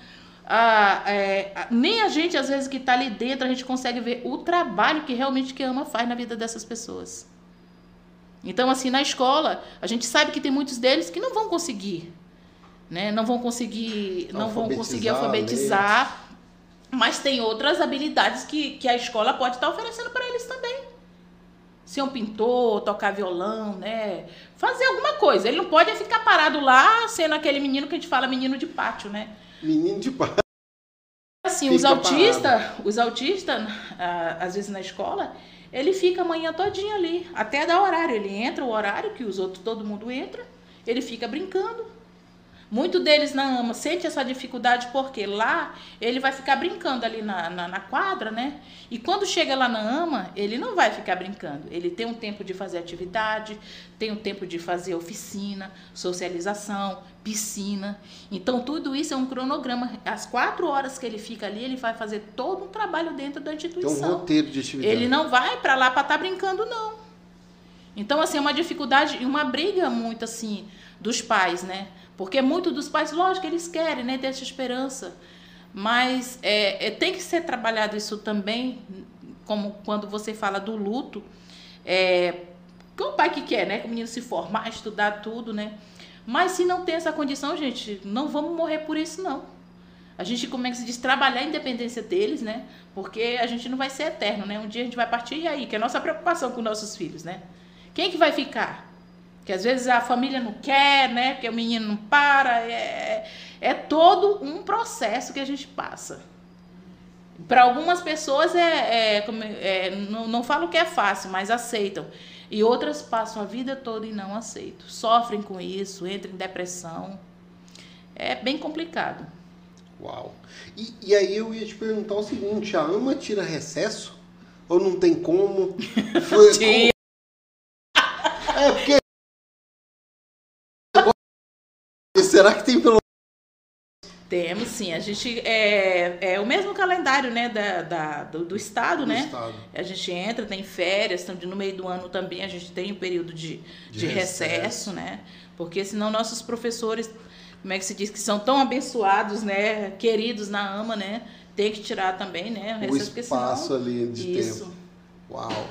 Ah, é, nem a gente, às vezes, que está ali dentro, a gente consegue ver o trabalho que realmente que ama faz na vida dessas pessoas. Então, assim, na escola, a gente sabe que tem muitos deles que não vão conseguir. Né? Não vão conseguir, não vão conseguir alfabetizar mas tem outras habilidades que, que a escola pode estar oferecendo para eles também. Ser um pintor, tocar violão, né? Fazer alguma coisa. Ele não pode ficar parado lá sendo aquele menino que a gente fala menino de pátio, né? Menino de pátio. Assim, os autistas, os autistas, às vezes na escola, ele fica a manhã todinha ali, até dar horário. Ele entra o horário que os outros, todo mundo entra, ele fica brincando. Muito deles na AMA sente essa dificuldade porque lá ele vai ficar brincando ali na, na, na, quadra, né? E quando chega lá na AMA, ele não vai ficar brincando. Ele tem um tempo de fazer atividade, tem um tempo de fazer oficina, socialização, piscina. Então tudo isso é um cronograma. As quatro horas que ele fica ali, ele vai fazer todo um trabalho dentro da instituição. Tem um roteiro de atividade. Ele não vai para lá para estar tá brincando, não. Então, assim, é uma dificuldade e uma briga muito, assim, dos pais, né? Porque muitos dos pais, lógico, eles querem né, ter essa esperança. Mas é, é, tem que ser trabalhado isso também, como quando você fala do luto. É, que o pai que quer, né? Que o menino se formar, estudar tudo, né? Mas se não tem essa condição, gente, não vamos morrer por isso, não. A gente, como é que se diz, trabalhar a independência deles, né? Porque a gente não vai ser eterno, né? Um dia a gente vai partir e aí, que é a nossa preocupação com nossos filhos, né? Quem que vai ficar? Que às vezes a família não quer, né? Porque o menino não para. É, é todo um processo que a gente passa. Para algumas pessoas é, é, é, não, não falo que é fácil, mas aceitam. E outras passam a vida toda e não aceitam. Sofrem com isso, entram em depressão. É bem complicado. Uau. E, e aí eu ia te perguntar o seguinte, a ama tira recesso? Ou não tem como? Foi, será que tem pelo temos sim, a gente é, é o mesmo calendário né, da, da do, do, estado, do né? Estado. A gente entra, tem férias, no meio do ano também a gente tem um período de, de, de recesso, recesso, né? Porque senão nossos professores, como é que se diz, que são tão abençoados, né? Queridos na AMA, né? Tem que tirar também, né? O, o espaço senão, ali de isso. tempo. Uau!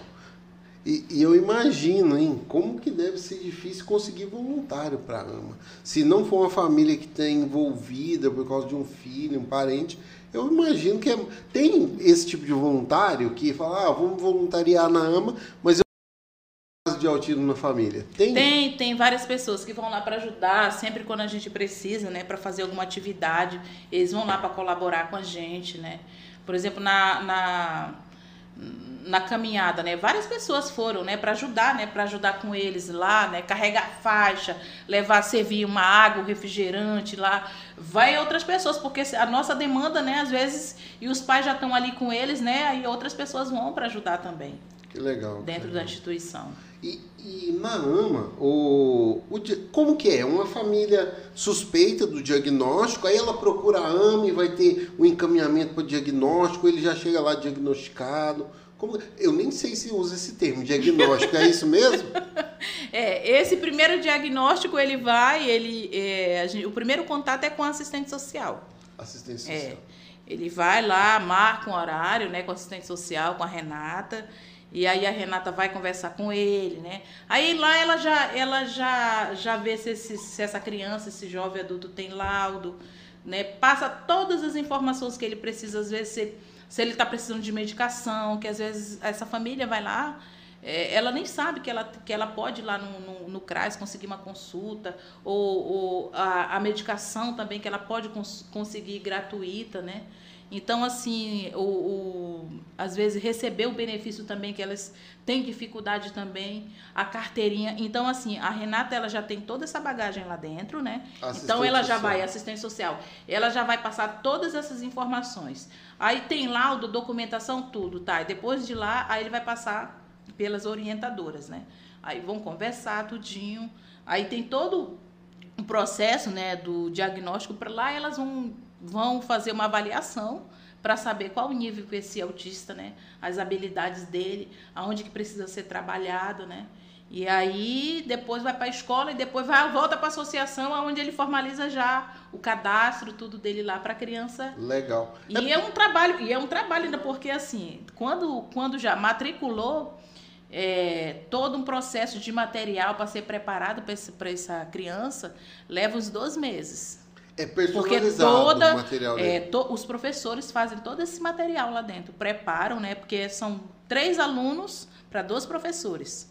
E, e, eu imagino, hein, como que deve ser difícil conseguir voluntário para AMA. Se não for uma família que está envolvida por causa de um filho, um parente, eu imagino que é, tem esse tipo de voluntário que fala, ah, vamos voluntariar na AMA, mas eu de autismo na família. Tem? Tem, tem várias pessoas que vão lá para ajudar, sempre quando a gente precisa, né, para fazer alguma atividade, eles vão lá para colaborar com a gente, né? Por exemplo, na, na na caminhada, né? Várias pessoas foram, né, para ajudar, né, para ajudar com eles lá, né, carregar faixa, levar servir uma água, um refrigerante lá. Vai outras pessoas, porque a nossa demanda, né, às vezes e os pais já estão ali com eles, né, aí outras pessoas vão para ajudar também. Que legal. Dentro que da instituição. E, e na AMA, o, o, como que é? Uma família suspeita do diagnóstico, aí ela procura a AMA e vai ter o um encaminhamento para o diagnóstico, ele já chega lá diagnosticado. Como, eu nem sei se usa esse termo, diagnóstico, é isso mesmo? É, esse primeiro diagnóstico ele vai, ele, é, gente, o primeiro contato é com o assistente social. Assistente é, social. É, ele vai lá, marca um horário, né, com assistente social, com a Renata, e aí a Renata vai conversar com ele, né? Aí lá ela já, ela já, já vê se, esse, se essa criança, esse jovem adulto tem laudo, né? Passa todas as informações que ele precisa, às vezes se, se ele está precisando de medicação, que às vezes essa família vai lá, é, ela nem sabe que ela, que ela pode ir lá no, no, no CRAS conseguir uma consulta, ou, ou a, a medicação também que ela pode cons, conseguir gratuita, né? Então, assim, o, o, às vezes receber o benefício também, que elas têm dificuldade também, a carteirinha. Então, assim, a Renata ela já tem toda essa bagagem lá dentro, né? Então ela já social. vai, assistente social, ela já vai passar todas essas informações. Aí tem laudo, documentação, tudo, tá? E depois de lá, aí ele vai passar pelas orientadoras, né? Aí vão conversar tudinho. Aí tem todo o processo, né, do diagnóstico para lá, elas vão vão fazer uma avaliação para saber qual o nível que esse autista, né, as habilidades dele, aonde que precisa ser trabalhado, né? E aí depois vai para a escola e depois vai volta para a associação, aonde ele formaliza já o cadastro, tudo dele lá para a criança. Legal. E é... é um trabalho, e é um trabalho ainda porque assim, quando quando já matriculou, é, todo um processo de material para ser preparado para essa criança leva uns dois meses. É personalizado porque toda, o material é, to, os professores fazem todo esse material lá dentro, preparam, né? Porque são três alunos para dois professores.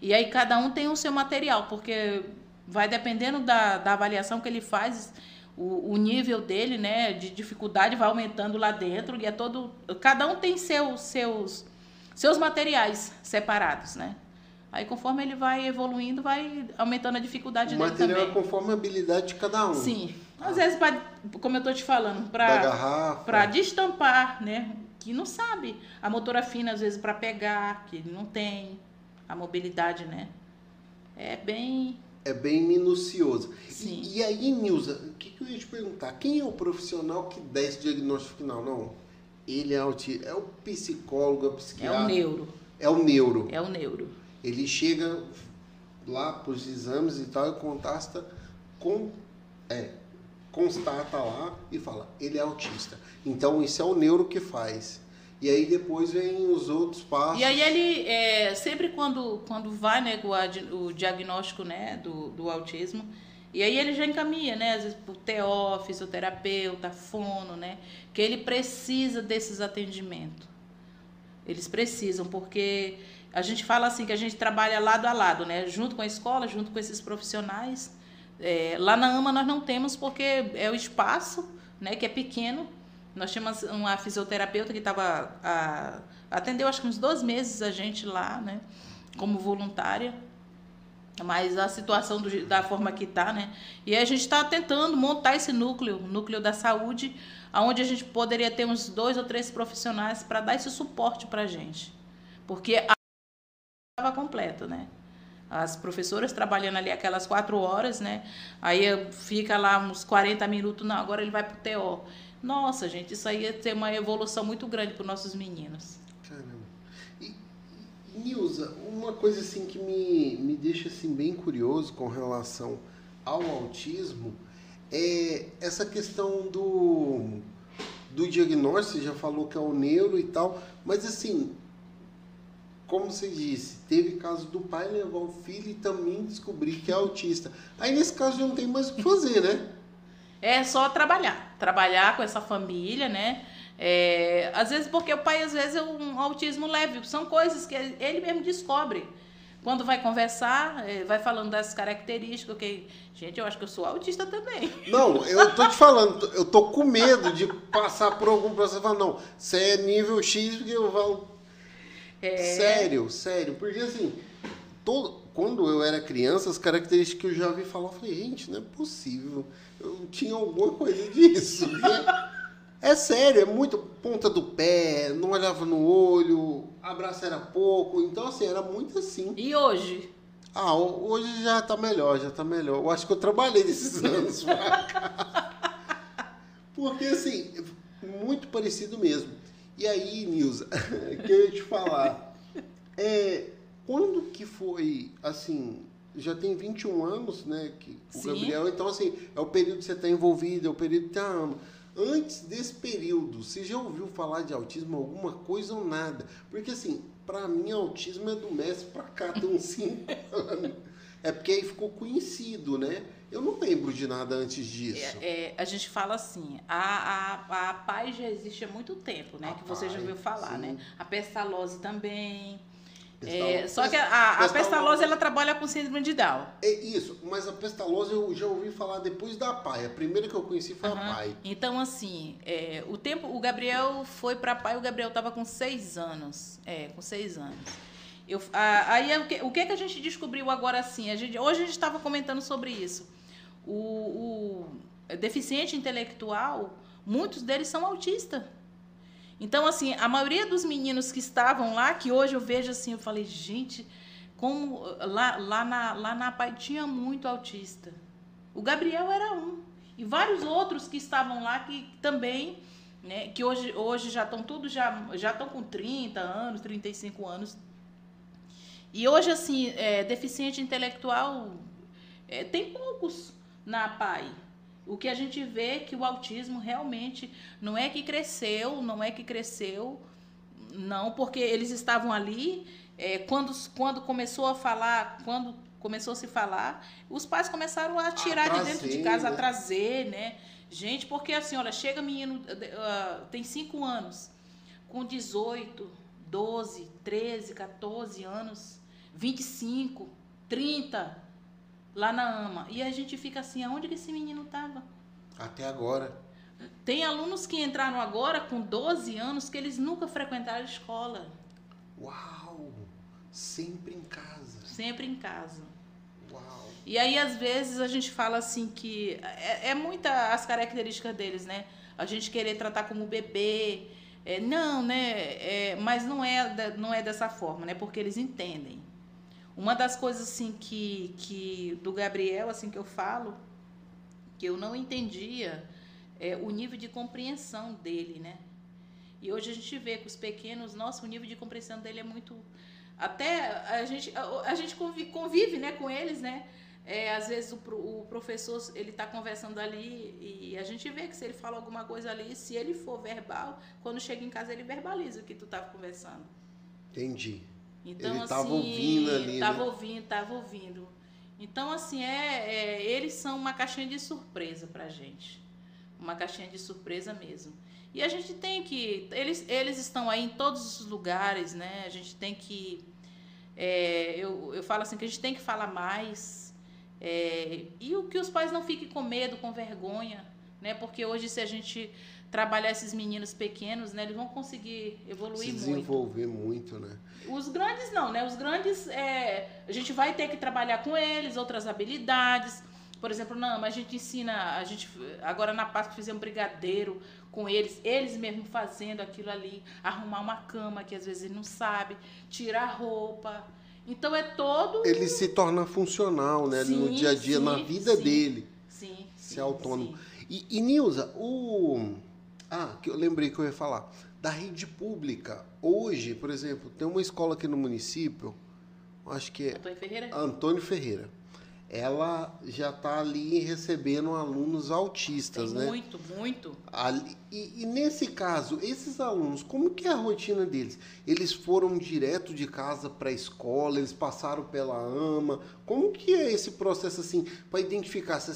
E aí cada um tem o seu material, porque vai dependendo da, da avaliação que ele faz, o, o nível dele, né, de dificuldade vai aumentando lá dentro, e é todo. Cada um tem seu, seus seus materiais separados, né? Aí conforme ele vai evoluindo, vai aumentando a dificuldade o dele material também. é conforme a habilidade de cada um. Sim. Às vezes, pra, como eu tô te falando, para destampar, né? Que não sabe. A motora fina, às vezes, para pegar, que ele não tem. A mobilidade, né? É bem. É bem minucioso. Sim. E, e aí, Nilza, o que, que eu ia te perguntar? Quem é o profissional que dá esse diagnóstico final? Não, ele é autista. É o psicólogo, é o É psiquiatra. o neuro. É o neuro. É o neuro. Ele chega lá para os exames e tal e contasta com é constata lá e fala ele é autista então isso é o neuro que faz e aí depois vem os outros passos E aí ele, é, sempre quando, quando vai né, o, o diagnóstico né, do, do autismo, e aí ele já encaminha, né, às vezes o TO, fisioterapeuta, fono, né, que ele precisa desses atendimentos. Eles precisam, porque a gente fala assim que a gente trabalha lado a lado, né, junto com a escola, junto com esses profissionais. É, lá na AMA nós não temos porque é o espaço, né, que é pequeno. Nós tínhamos uma fisioterapeuta que estava atendeu acho que uns dois meses a gente lá, né, como voluntária. Mas a situação do da forma que está, né? E a gente está tentando montar esse núcleo, núcleo da saúde, aonde a gente poderia ter uns dois ou três profissionais para dar esse suporte para a gente. Porque a estava completa, né? As professoras trabalhando ali aquelas quatro horas, né? Aí fica lá uns 40 minutos, não, agora ele vai pro TO. Nossa, gente, isso aí ia ter uma evolução muito grande para os nossos meninos. Caramba. E, Nilza, uma coisa assim que me, me deixa assim bem curioso com relação ao autismo é essa questão do, do diagnóstico, já falou que é o neuro e tal, mas assim, como você disse, teve caso do pai levar o filho e também descobrir que é autista. Aí nesse caso já não tem mais o que fazer, né? É só trabalhar, trabalhar com essa família, né? É, às vezes porque o pai às vezes é um autismo leve, são coisas que ele mesmo descobre. Quando vai conversar, é, vai falando das características, que gente, eu acho que eu sou autista também. Não, eu tô te falando, eu tô com medo de passar por algum processo e falar, não, você é nível X, porque eu falo. É. Sério, sério. Porque assim, todo, quando eu era criança, as características que eu já vi falar, eu falei, gente, não é possível. Eu tinha alguma coisa disso. É sério, é muito ponta do pé, não olhava no olho, abraço era pouco. Então, assim, era muito assim. E hoje? Ah, ho- hoje já tá melhor, já tá melhor. Eu acho que eu trabalhei nesses anos pra cá. Porque, assim, muito parecido mesmo. E aí, Nilza, que eu ia te falar. É, quando que foi, assim, já tem 21 anos, né, que o Sim. Gabriel, então, assim, é o período que você tá envolvido, é o período que tá ama. Antes desse período, você já ouviu falar de autismo alguma coisa ou nada? Porque, assim, pra mim, autismo é do Messi pra cá, tem uns 5 anos. É porque aí ficou conhecido, né? Eu não lembro de nada antes disso. É, é, a gente fala assim, a, a, a paz já existe há muito tempo, né? A que você já PAI, ouviu falar, sim. né? A pestalose também. Pestal- É, só que a, a, a pestalose- pestalose ela trabalha com síndrome de Down. É isso, mas a pestalose eu já ouvi falar depois da PAI. A primeira que eu conheci foi a Aham. PAI. Então, assim, é, o tempo, o Gabriel foi para pai, o Gabriel estava com seis anos. É, com seis anos. Eu, aí o que, o que que a gente descobriu agora assim? A gente, hoje a gente estava comentando sobre isso. O, o deficiente intelectual, muitos deles são autistas. Então, assim, a maioria dos meninos que estavam lá, que hoje eu vejo assim, eu falei, gente, como lá, lá, na, lá na PAI tinha muito autista. O Gabriel era um. E vários outros que estavam lá que também, né, que hoje, hoje já estão todos já já estão com 30 anos, 35 anos. E hoje assim, é, deficiente intelectual é, tem poucos na PAI. O que a gente vê é que o autismo realmente não é que cresceu, não é que cresceu, não, porque eles estavam ali, é, quando, quando começou a falar, quando começou a se falar, os pais começaram a tirar de dentro de casa, né? a trazer, né? Gente, porque assim, olha, chega menino, ah, tem 5 anos, com 18, 12, 13, 14 anos, 25, 30, lá na AMA. E a gente fica assim, aonde que esse menino estava? Até agora. Tem alunos que entraram agora com 12 anos que eles nunca frequentaram a escola. Uau! Sempre em casa. Sempre em casa. Uau! E aí, às vezes, a gente fala assim que é, é muita as características deles, né? A gente querer tratar como bebê. É, não, né? É, mas não é, não é dessa forma, né? Porque eles entendem. Uma das coisas assim que, que do Gabriel assim que eu falo que eu não entendia é o nível de compreensão dele, né? E hoje a gente vê que os pequenos, nossa, o nível de compreensão dele é muito até a gente a, gente convive, convive, né, com eles, né? É, às vezes o, o professor ele está conversando ali e a gente vê que se ele fala alguma coisa ali, se ele for verbal, quando chega em casa ele verbaliza o que tu estava conversando. Entendi. Então, ele estava assim, ouvindo ali. Estava né? ouvindo, estava ouvindo. Então, assim, é, é, eles são uma caixinha de surpresa pra gente. Uma caixinha de surpresa mesmo. E a gente tem que. Eles, eles estão aí em todos os lugares, né? A gente tem que. É, eu, eu falo assim que a gente tem que falar mais. É, e o que os pais não fiquem com medo, com vergonha, né? Porque hoje, se a gente trabalhar esses meninos pequenos, né, eles vão conseguir evoluir Se muito. desenvolver muito, né? Os grandes não, né? Os grandes é, a gente vai ter que trabalhar com eles, outras habilidades. Por exemplo, não, mas a gente ensina, a gente agora na Páscoa fizemos um brigadeiro com eles, eles mesmo fazendo aquilo ali, arrumar uma cama que às vezes ele não sabe, tirar roupa. Então é todo Ele se torna funcional, né? Sim, no dia a dia, sim, na vida sim. dele. sim, Ser sim, autônomo. E, e Nilza, o. Ah, que eu lembrei que eu ia falar. Da rede pública. Hoje, por exemplo, tem uma escola aqui no município, acho que é Antônio Ferreira? Antônio Ferreira. Ela já está ali recebendo alunos autistas, Tem né? muito, muito. Ali- e, e nesse caso, esses alunos, como que é a rotina deles? Eles foram direto de casa para a escola, eles passaram pela AMA. Como que é esse processo assim para identificar se,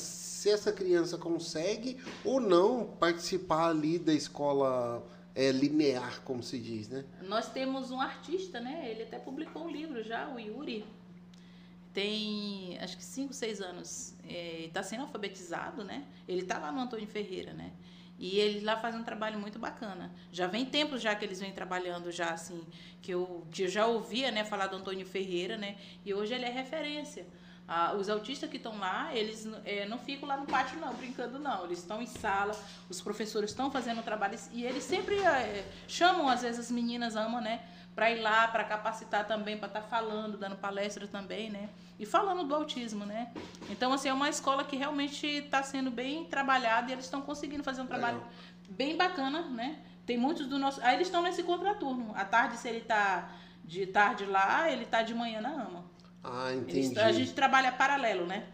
se essa criança consegue ou não participar ali da escola é, linear, como se diz, né? Nós temos um artista, né? Ele até publicou um livro já, o Yuri. Tem acho que 5, 6 anos. Está sendo alfabetizado, né? Ele está lá no Antônio Ferreira, né? E ele lá faz um trabalho muito bacana. Já vem tempo já que eles vêm trabalhando já assim, que eu, que eu já ouvia, né, falar do Antônio Ferreira, né? E hoje ele é referência. Ah, os autistas que estão lá, eles eh, não ficam lá no pátio não, brincando não. Eles estão em sala, os professores estão fazendo trabalho e eles sempre eh, chamam às vezes as meninas amam, né, para ir lá, para capacitar também, para estar falando, dando palestra também, né? E falando do autismo, né? Então assim é uma escola que realmente está sendo bem trabalhada e eles estão conseguindo fazer um trabalho bem bacana, né? Tem muitos do nosso, aí eles estão nesse contraturno. À tarde se ele tá de tarde lá, ele tá de manhã na ama. Ah, Eles- entendi. a gente trabalha paralelo, né?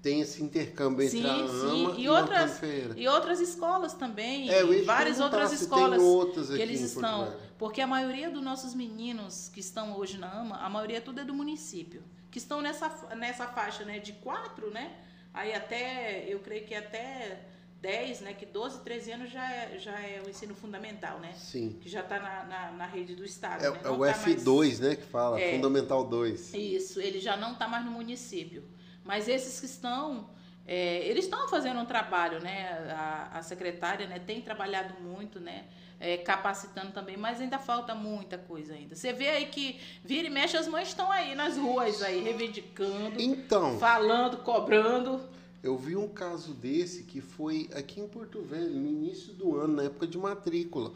Tem esse intercâmbio entre Sim, a sim. AMA e, E o outras, e outras escolas também. É, eu várias outras escolas outras que eles estão. Porque a maioria dos nossos meninos que estão hoje na AMA, a maioria tudo é do município. Que estão nessa, nessa faixa né, de 4, né? Aí até, eu creio que até 10, né? Que 12, 13 anos já é, já é o ensino fundamental, né? Sim. Que já está na, na, na rede do Estado. É, né? é o tá mais- F2, né, que fala, É. Fundamental 2. Isso, ele já não está mais no município. Mas esses que estão, é, eles estão fazendo um trabalho, né? A, a secretária né, tem trabalhado muito, né? é, capacitando também, mas ainda falta muita coisa ainda. Você vê aí que vira e mexe, as mães estão aí nas ruas aí, reivindicando, Então, falando, cobrando. Eu vi um caso desse que foi aqui em Porto Velho, no início do ano, na época de matrícula,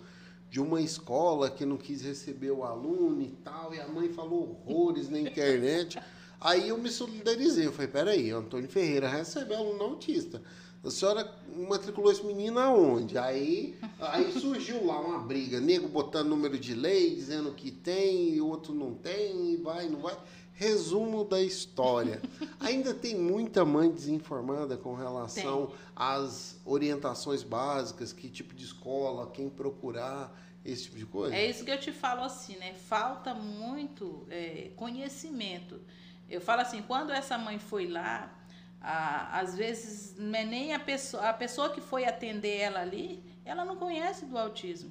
de uma escola que não quis receber o aluno e tal, e a mãe falou horrores na internet. Aí eu me solidarizei, eu falei, peraí, Antônio Ferreira recebe aluno autista. A senhora matriculou esse menino aonde? Aí, aí surgiu lá uma briga, nego botando número de lei, dizendo que tem, e o outro não tem, e vai, não vai. Resumo da história. Ainda tem muita mãe desinformada com relação às orientações básicas, que tipo de escola, quem procurar, esse tipo de coisa. É isso que eu te falo assim, né? Falta muito é, conhecimento. Eu falo assim, quando essa mãe foi lá, a- às vezes é nem a pessoa, a pessoa que foi atender ela ali, ela não conhece do autismo.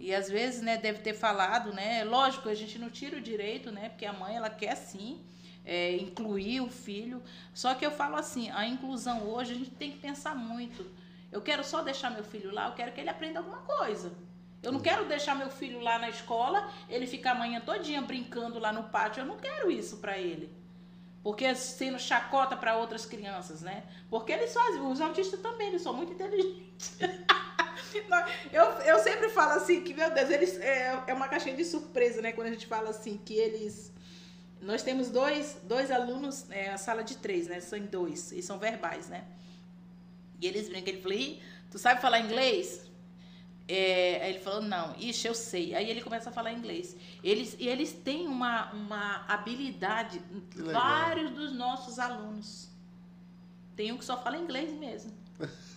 E às vezes, né, deve ter falado, né? Lógico, a gente não tira o direito, né? Porque a mãe, ela quer sim é, incluir o filho. Só que eu falo assim, a inclusão hoje, a gente tem que pensar muito. Eu quero só deixar meu filho lá, eu quero que ele aprenda alguma coisa. Eu não quero deixar meu filho lá na escola, ele ficar a manhã todinha brincando lá no pátio. Eu não quero isso para ele. Porque sendo chacota para outras crianças, né? Porque eles fazem, os autistas também, eles são muito inteligentes. eu, eu sempre falo assim, que, meu Deus, eles é, é uma caixinha de surpresa, né? Quando a gente fala assim, que eles. Nós temos dois, dois alunos, é, a sala de três, né? São dois, e são verbais, né? E eles brincam, ele falou, tu sabe falar inglês? É, aí ele falou, não, ixi, eu sei. Aí ele começa a falar inglês. Eles, e eles têm uma, uma habilidade, vários dos nossos alunos. Tem um que só fala inglês mesmo.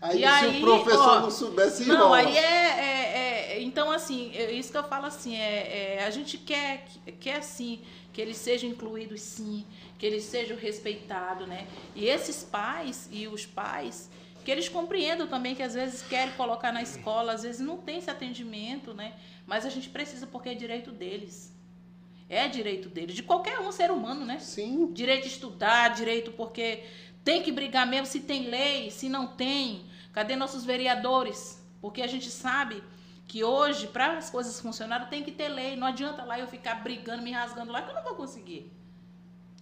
aí e se aí, o professor ó, não soubesse Não, rola. aí é, é, é, Então, assim, é isso que eu falo assim, é, é, a gente quer, quer assim, que eles sejam incluídos sim, que eles sejam respeitados, né? E esses pais e os pais que eles compreendam também que às vezes querem colocar na escola, às vezes não tem esse atendimento, né? Mas a gente precisa porque é direito deles. É direito deles, de qualquer um ser humano, né? Sim. Direito de estudar, direito porque tem que brigar mesmo se tem lei, se não tem. Cadê nossos vereadores? Porque a gente sabe que hoje, para as coisas funcionarem, tem que ter lei. Não adianta lá eu ficar brigando, me rasgando lá, que eu não vou conseguir.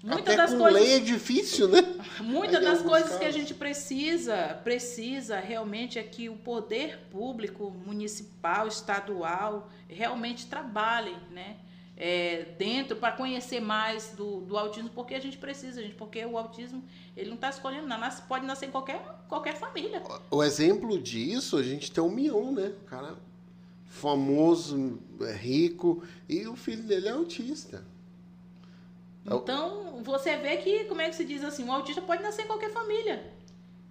Muitas Até das com coisas, lei é difícil, né? Muitas das coisas casos. que a gente precisa, precisa realmente é que o poder público, municipal, estadual, realmente trabalhem, né? É, dentro para conhecer mais do, do autismo, porque a gente precisa, gente, porque o autismo ele não está escolhendo nada, pode nascer em qualquer, qualquer família. O exemplo disso, a gente tem o Mion, né? O cara famoso, é rico, e o filho dele é autista. Então, você vê que, como é que se diz assim, um autista pode nascer em qualquer família.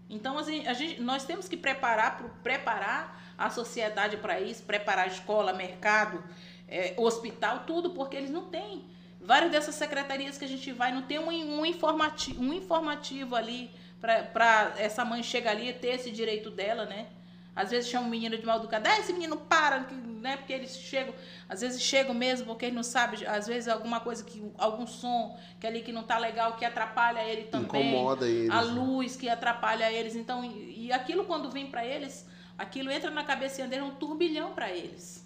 Então, assim, a gente, nós temos que preparar, preparar a sociedade para isso, preparar a escola, mercado, é, hospital, tudo, porque eles não têm. Várias dessas secretarias que a gente vai, não tem um, um, informativo, um informativo ali para essa mãe chegar ali e ter esse direito dela, né? Às vezes chama um menino de mal educado, ah, esse menino para, né? Porque eles chegam, às vezes chegam mesmo porque ele não sabe, às vezes alguma coisa que algum som que ali que não tá legal que atrapalha ele também. Incomoda eles. A né? luz que atrapalha eles. Então, e, e aquilo quando vem para eles, aquilo entra na cabecinha deles, é um turbilhão para eles.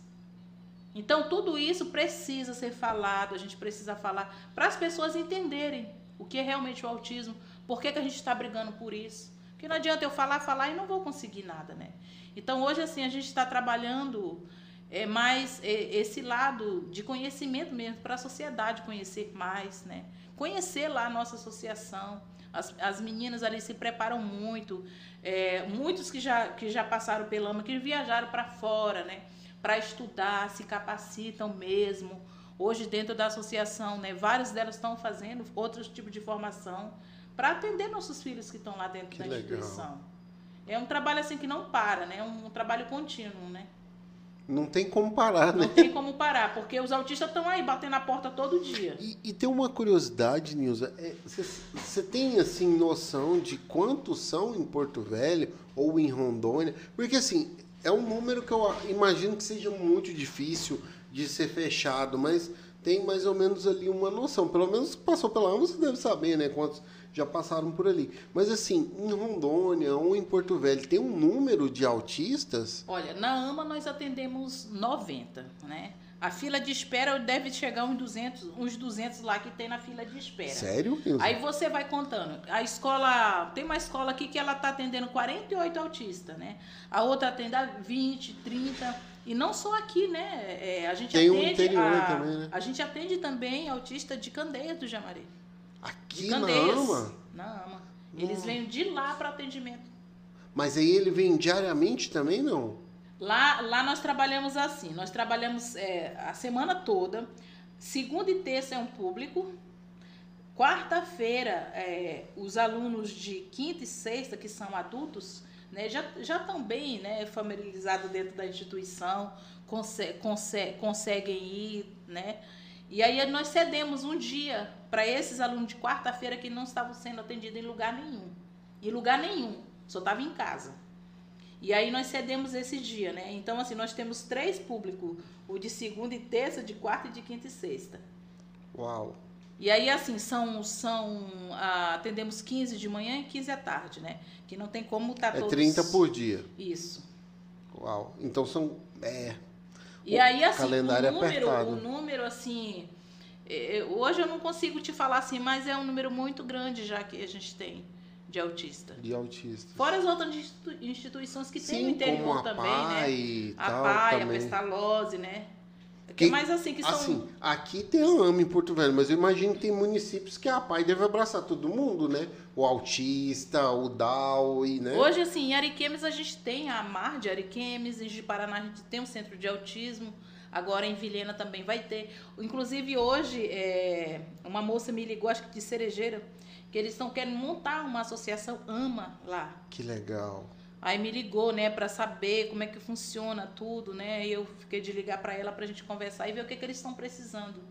Então, tudo isso precisa ser falado, a gente precisa falar para as pessoas entenderem o que é realmente o autismo, por que, que a gente está brigando por isso. Porque não adianta eu falar, falar e não vou conseguir nada, né? Então hoje assim a gente está trabalhando é, mais é, esse lado de conhecimento mesmo para a sociedade conhecer mais, né? Conhecer lá a nossa associação. As, as meninas ali se preparam muito, é, muitos que já, que já passaram pela AMA, que viajaram para fora, né? Para estudar, se capacitam mesmo. Hoje, dentro da associação, né, várias delas estão fazendo outros tipos de formação para atender nossos filhos que estão lá dentro que da legal. instituição. É um trabalho assim que não para, né? É um trabalho contínuo, né? Não tem como parar, né? Não tem como parar, porque os autistas estão aí batendo na porta todo dia. E, e tem uma curiosidade, Nilza. Você é, tem, assim, noção de quantos são em Porto Velho ou em Rondônia? Porque, assim, é um número que eu imagino que seja muito difícil de ser fechado, mas tem mais ou menos ali uma noção. Pelo menos passou pela AMA, você deve saber, né? Quantos já passaram por ali. Mas assim, em Rondônia ou em Porto Velho, tem um número de autistas? Olha, na AMA nós atendemos 90, né? A fila de espera deve chegar uns 200, uns 200 lá que tem na fila de espera. Sério? Aí você vai contando. A escola, tem uma escola aqui que ela está atendendo 48 autistas, né? A outra atende 20, 30. E não só aqui, né? É, a gente tem atende. Um interior a, também, né? A gente atende também autista de Candeias do Jamaré. Aqui de Candeias, na AMA? Na AMA. Eles vêm de lá para atendimento. Mas aí ele vem diariamente também, não? Lá, lá nós trabalhamos assim, nós trabalhamos é, a semana toda, segunda e terça é um público, quarta-feira é, os alunos de quinta e sexta, que são adultos, né, já, já estão bem né, familiarizados dentro da instituição, consegue, consegue, conseguem ir, né? E aí nós cedemos um dia para esses alunos de quarta-feira que não estavam sendo atendidos em lugar nenhum. Em lugar nenhum, só estava em casa. E aí nós cedemos esse dia, né? Então, assim, nós temos três públicos: o de segunda e terça, de quarta e de quinta e sexta. Uau! E aí, assim, são. são ah, atendemos 15 de manhã e 15 à tarde, né? Que não tem como estar tá é todos. É 30 por dia. Isso. Uau! Então são É. E aí, assim, calendário o número, apertado. o número, assim. é, Hoje eu não consigo te falar assim, mas é um número muito grande já que a gente tem de autista. De autistas. Fora as outras institu- instituições que tem no Sim, interior a também, PAI né? A tal PAI, a também. Pestalozzi, né? Que- Mas assim, que são. Assim, aqui tem a AMA em Porto Velho, mas eu imagino que tem municípios que a PAI deve abraçar todo mundo, né? O autista, o DAO e, né? Hoje, assim, em Ariquemes a gente tem a Mar de Ariquemes, em Paraná a gente tem um centro de autismo, agora em Vilhena também vai ter. Inclusive hoje, é, uma moça me ligou, acho que de Cerejeira, que eles estão querendo montar uma associação AMA lá. Que legal. Aí me ligou, né, para saber como é que funciona tudo, né? E eu fiquei de ligar para ela pra gente conversar e ver o que, que eles estão precisando.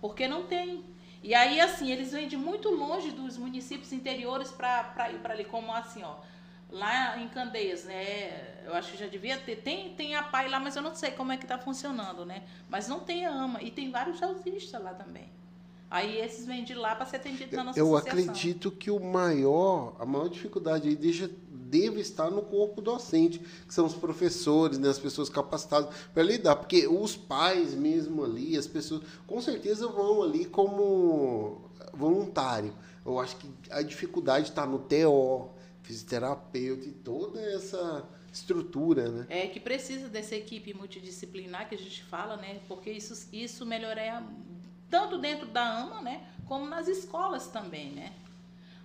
Porque não tem. E aí, assim, eles vêm de muito longe dos municípios interiores para ir para ali, como assim, ó. Lá em Candeias, né? Eu acho que já devia ter. Tem, tem a PAI lá, mas eu não sei como é que tá funcionando, né? Mas não tem a AMA. E tem vários autistas lá também. Aí esses vêm de lá para ser atendido na nossa Eu associação. acredito que o maior, a maior dificuldade aí deixa, deve estar no corpo docente, que são os professores, né, as pessoas capacitadas para lidar, porque os pais mesmo ali, as pessoas, com certeza vão ali como voluntário. Eu acho que a dificuldade está no TO, fisioterapeuta e toda essa estrutura, né? É que precisa dessa equipe multidisciplinar que a gente fala, né? Porque isso, isso melhoraria tanto dentro da AMA, né? Como nas escolas também, né?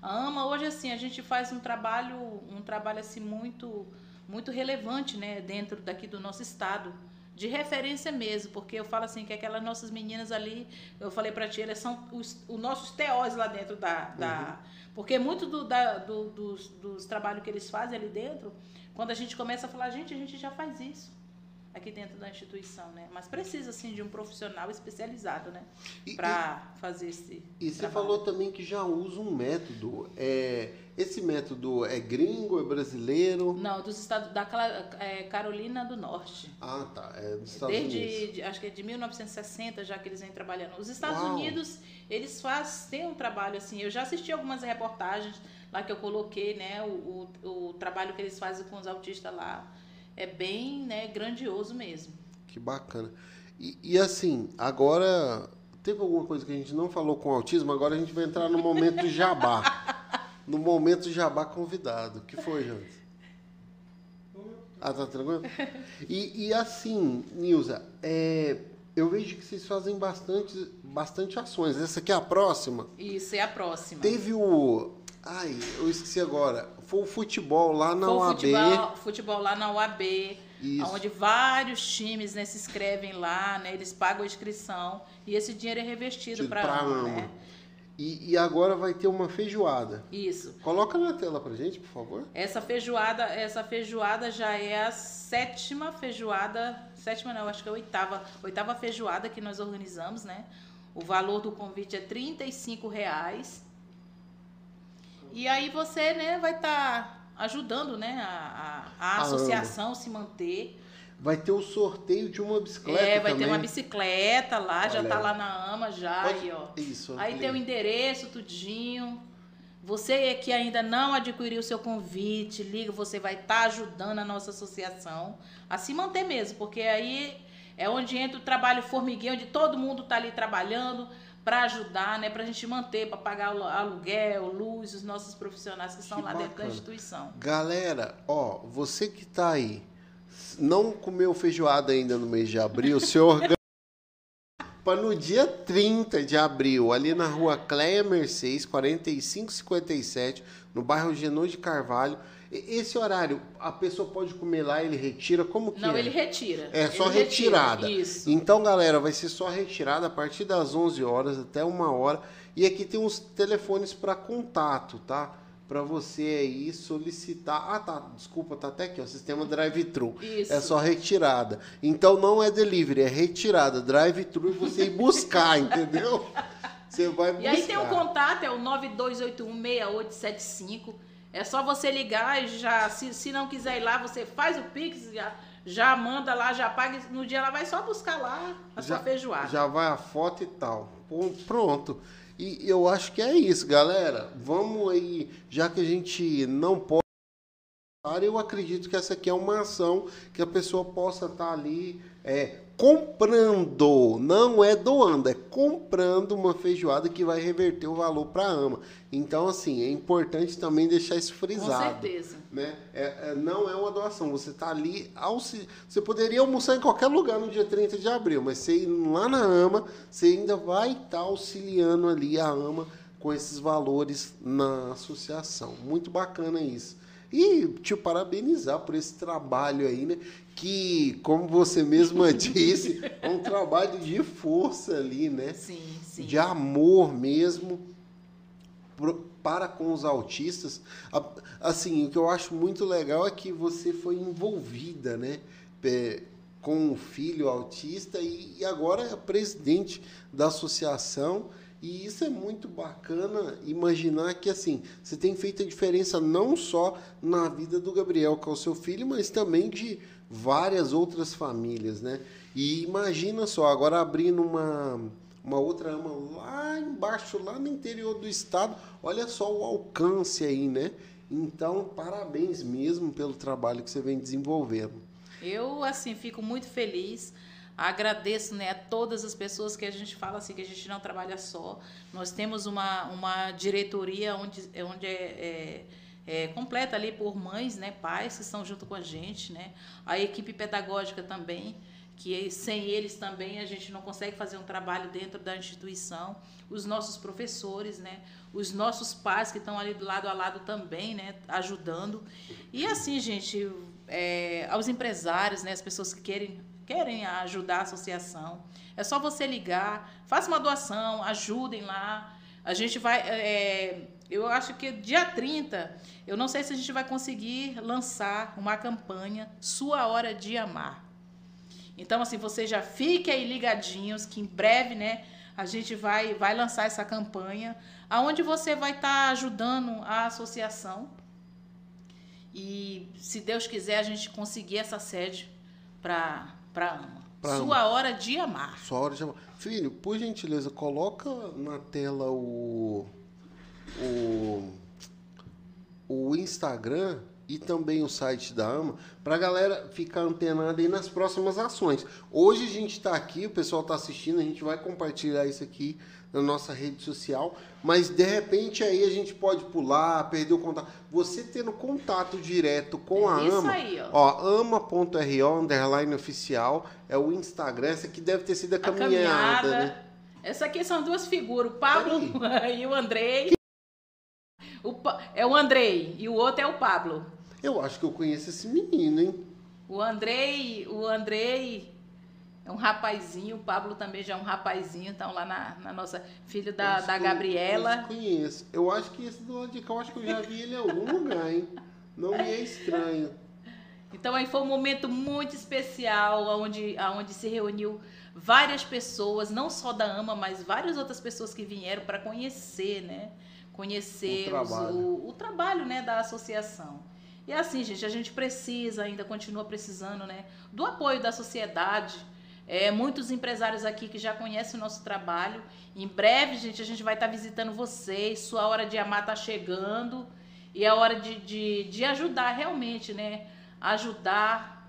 A AMA hoje assim a gente faz um trabalho, um trabalho assim muito, muito relevante, né? Dentro daqui do nosso estado de referência mesmo, porque eu falo assim que aquelas nossas meninas ali, eu falei para ti, elas são os, os nossos teós lá dentro da, da porque muito do, da, do- dos, dos trabalhos que eles fazem ali dentro, quando a gente começa a falar, gente, a gente já faz isso aqui dentro da instituição, né? Mas precisa assim de um profissional especializado, né, para fazer esse E você trabalho. falou também que já usa um método. É, esse método é gringo, é brasileiro? Não, dos estados da é, Carolina do Norte. Ah, tá. É dos Estados Unidos. Desde, de- acho que é de 1960 já que eles vêm trabalhando. Os Estados Uau. Unidos, eles fazem têm um trabalho assim. Eu já assisti algumas reportagens lá que eu coloquei, né? O, o, o trabalho que eles fazem com os autistas lá é bem, né, grandioso mesmo. Que bacana. E, e assim, agora. Teve alguma coisa que a gente não falou com autismo, agora a gente vai entrar no momento jabá. no momento jabá convidado. O que foi, Jans? Ah, tá tranquilo? E, e assim, Nilza, é, eu vejo que vocês fazem bastante, bastante ações. Essa aqui é a próxima. Isso é a próxima. Teve o. Ai, eu esqueci agora. Foi o futebol lá na Foi UAB. futebol, futebol lá na UAB, Isso. onde vários times né, se inscrevem lá, né, eles pagam a inscrição e esse dinheiro é revestido Tido para a né? E, e agora vai ter uma feijoada. Isso. Coloca na tela pra gente, por favor. Essa feijoada, essa feijoada já é a sétima feijoada, sétima não, acho que é a oitava, oitava feijoada que nós organizamos, né? O valor do convite é 35 reais. E aí você, né, vai estar ajudando, né, a, a, a A associação se manter. Vai ter o sorteio de uma bicicleta É, vai também. ter uma bicicleta lá, já Olha. tá lá na AMA já, Pode- aí, ó. Isso. Aí tem o endereço, tudinho. Você que ainda não adquiriu o seu convite, liga, você vai estar ajudando a nossa associação a se manter mesmo, porque aí é onde entra o trabalho formiguinho, onde todo mundo está ali trabalhando para ajudar, né, para a gente manter, para pagar o aluguel, luz, os nossos profissionais que estão Que lá dentro da bacana. instituição. Galera, ó, você que tá aí, não comeu feijoada ainda no mês de abril, se organiza para no dia 30 de abril, ali na rua Cleia Mercedes, 4557, no bairro Genô de Carvalho. Esse horário, a pessoa pode comer lá, ele retira, como que Não, é? ele retira. É só Ele retira, retirada. Isso. Então, galera, vai ser só retirada a partir das 11 horas até uma hora. E aqui tem uns telefones para contato, tá? Para você aí solicitar. Ah, tá. Desculpa, tá até aqui, ó. Sistema drive-thru. Isso. É só retirada. Então não é delivery, é retirada. Drive-thru e você ir buscar, entendeu? Você vai buscar. E aí tem o contato, é o 92816875. É só você ligar e já, se, se não quiser ir lá, você faz o Pix, já, já manda lá, já paga. No dia ela vai só buscar lá a sua feijoada. Já vai a foto e tal. Pronto. E eu acho que é isso, galera. Vamos aí, já que a gente não pode eu acredito que essa aqui é uma ação que a pessoa possa estar ali é, comprando, não é doando, é comprando uma feijoada que vai reverter o valor para a AMA. Então, assim, é importante também deixar isso frisado. Com certeza. Né? É, é, não é uma doação, você está ali. Você poderia almoçar em qualquer lugar no dia 30 de abril, mas você lá na AMA, você ainda vai estar tá auxiliando ali a AMA com esses valores na associação. Muito bacana isso. E te parabenizar por esse trabalho aí, né? Que, como você mesma disse, é um trabalho de força ali, né? Sim, sim. De amor mesmo para com os autistas. Assim, o que eu acho muito legal é que você foi envolvida, né? Com o filho autista e agora é presidente da associação e isso é muito bacana imaginar que assim, você tem feito a diferença não só na vida do Gabriel, que é o seu filho, mas também de várias outras famílias, né? E imagina só, agora abrindo uma, uma outra ama lá embaixo, lá no interior do estado, olha só o alcance aí, né? Então, parabéns mesmo pelo trabalho que você vem desenvolvendo. Eu, assim, fico muito feliz Agradeço né, a todas as pessoas que a gente fala assim, que a gente não trabalha só. Nós temos uma, uma diretoria onde, onde é, é, é completa ali por mães, né, pais que estão junto com a gente, né? A equipe pedagógica também, que sem eles também a gente não consegue fazer um trabalho dentro da instituição. Os nossos professores, né? Os nossos pais que estão ali do lado a lado também, né? Ajudando. E assim, gente, é, aos empresários, né? As pessoas que querem querem ajudar a associação. É só você ligar, faça uma doação, ajudem lá. A gente vai. É, eu acho que dia 30, eu não sei se a gente vai conseguir lançar uma campanha Sua Hora de Amar. Então, assim, vocês já fiquem aí ligadinhos que em breve, né, a gente vai, vai lançar essa campanha, aonde você vai estar tá ajudando a associação. E se Deus quiser, a gente conseguir essa sede para ama. Pra Sua ama. hora de amar. Sua hora de amar. Filho, por gentileza, coloca na tela o o, o Instagram e também o site da AMA, para a galera ficar antenada aí nas próximas ações. Hoje a gente está aqui, o pessoal está assistindo, a gente vai compartilhar isso aqui na nossa rede social, mas de repente aí a gente pode pular, perder o contato. Você tendo contato direto com a isso AMA, aí, ó. ó ama.ro, underline oficial, é o Instagram, essa aqui deve ter sido a, a caminhada, caminhada, né? Essa aqui são duas figuras, o Pablo e o Andrei. O, é o Andrei e o outro é o Pablo. Eu acho que eu conheço esse menino, hein? O Andrei, o Andrei é um rapazinho, o Pablo também já é um rapazinho, estão lá na, na nossa filha da, da Gabriela. Eu conheço. Eu acho que esse do lado de cá, eu acho que eu já vi ele em algum lugar, hein? Não me é estranho. Então aí foi um momento muito especial, onde, onde se reuniu várias pessoas, não só da AMA, mas várias outras pessoas que vieram para conhecer, né? Conhecer o trabalho, o, o trabalho né, da associação. E assim, gente, a gente precisa, ainda continua precisando, né, do apoio da sociedade. É, muitos empresários aqui que já conhecem o nosso trabalho. Em breve, gente, a gente vai estar visitando vocês. Sua hora de amar está chegando. E é hora de, de, de ajudar realmente, né? Ajudar.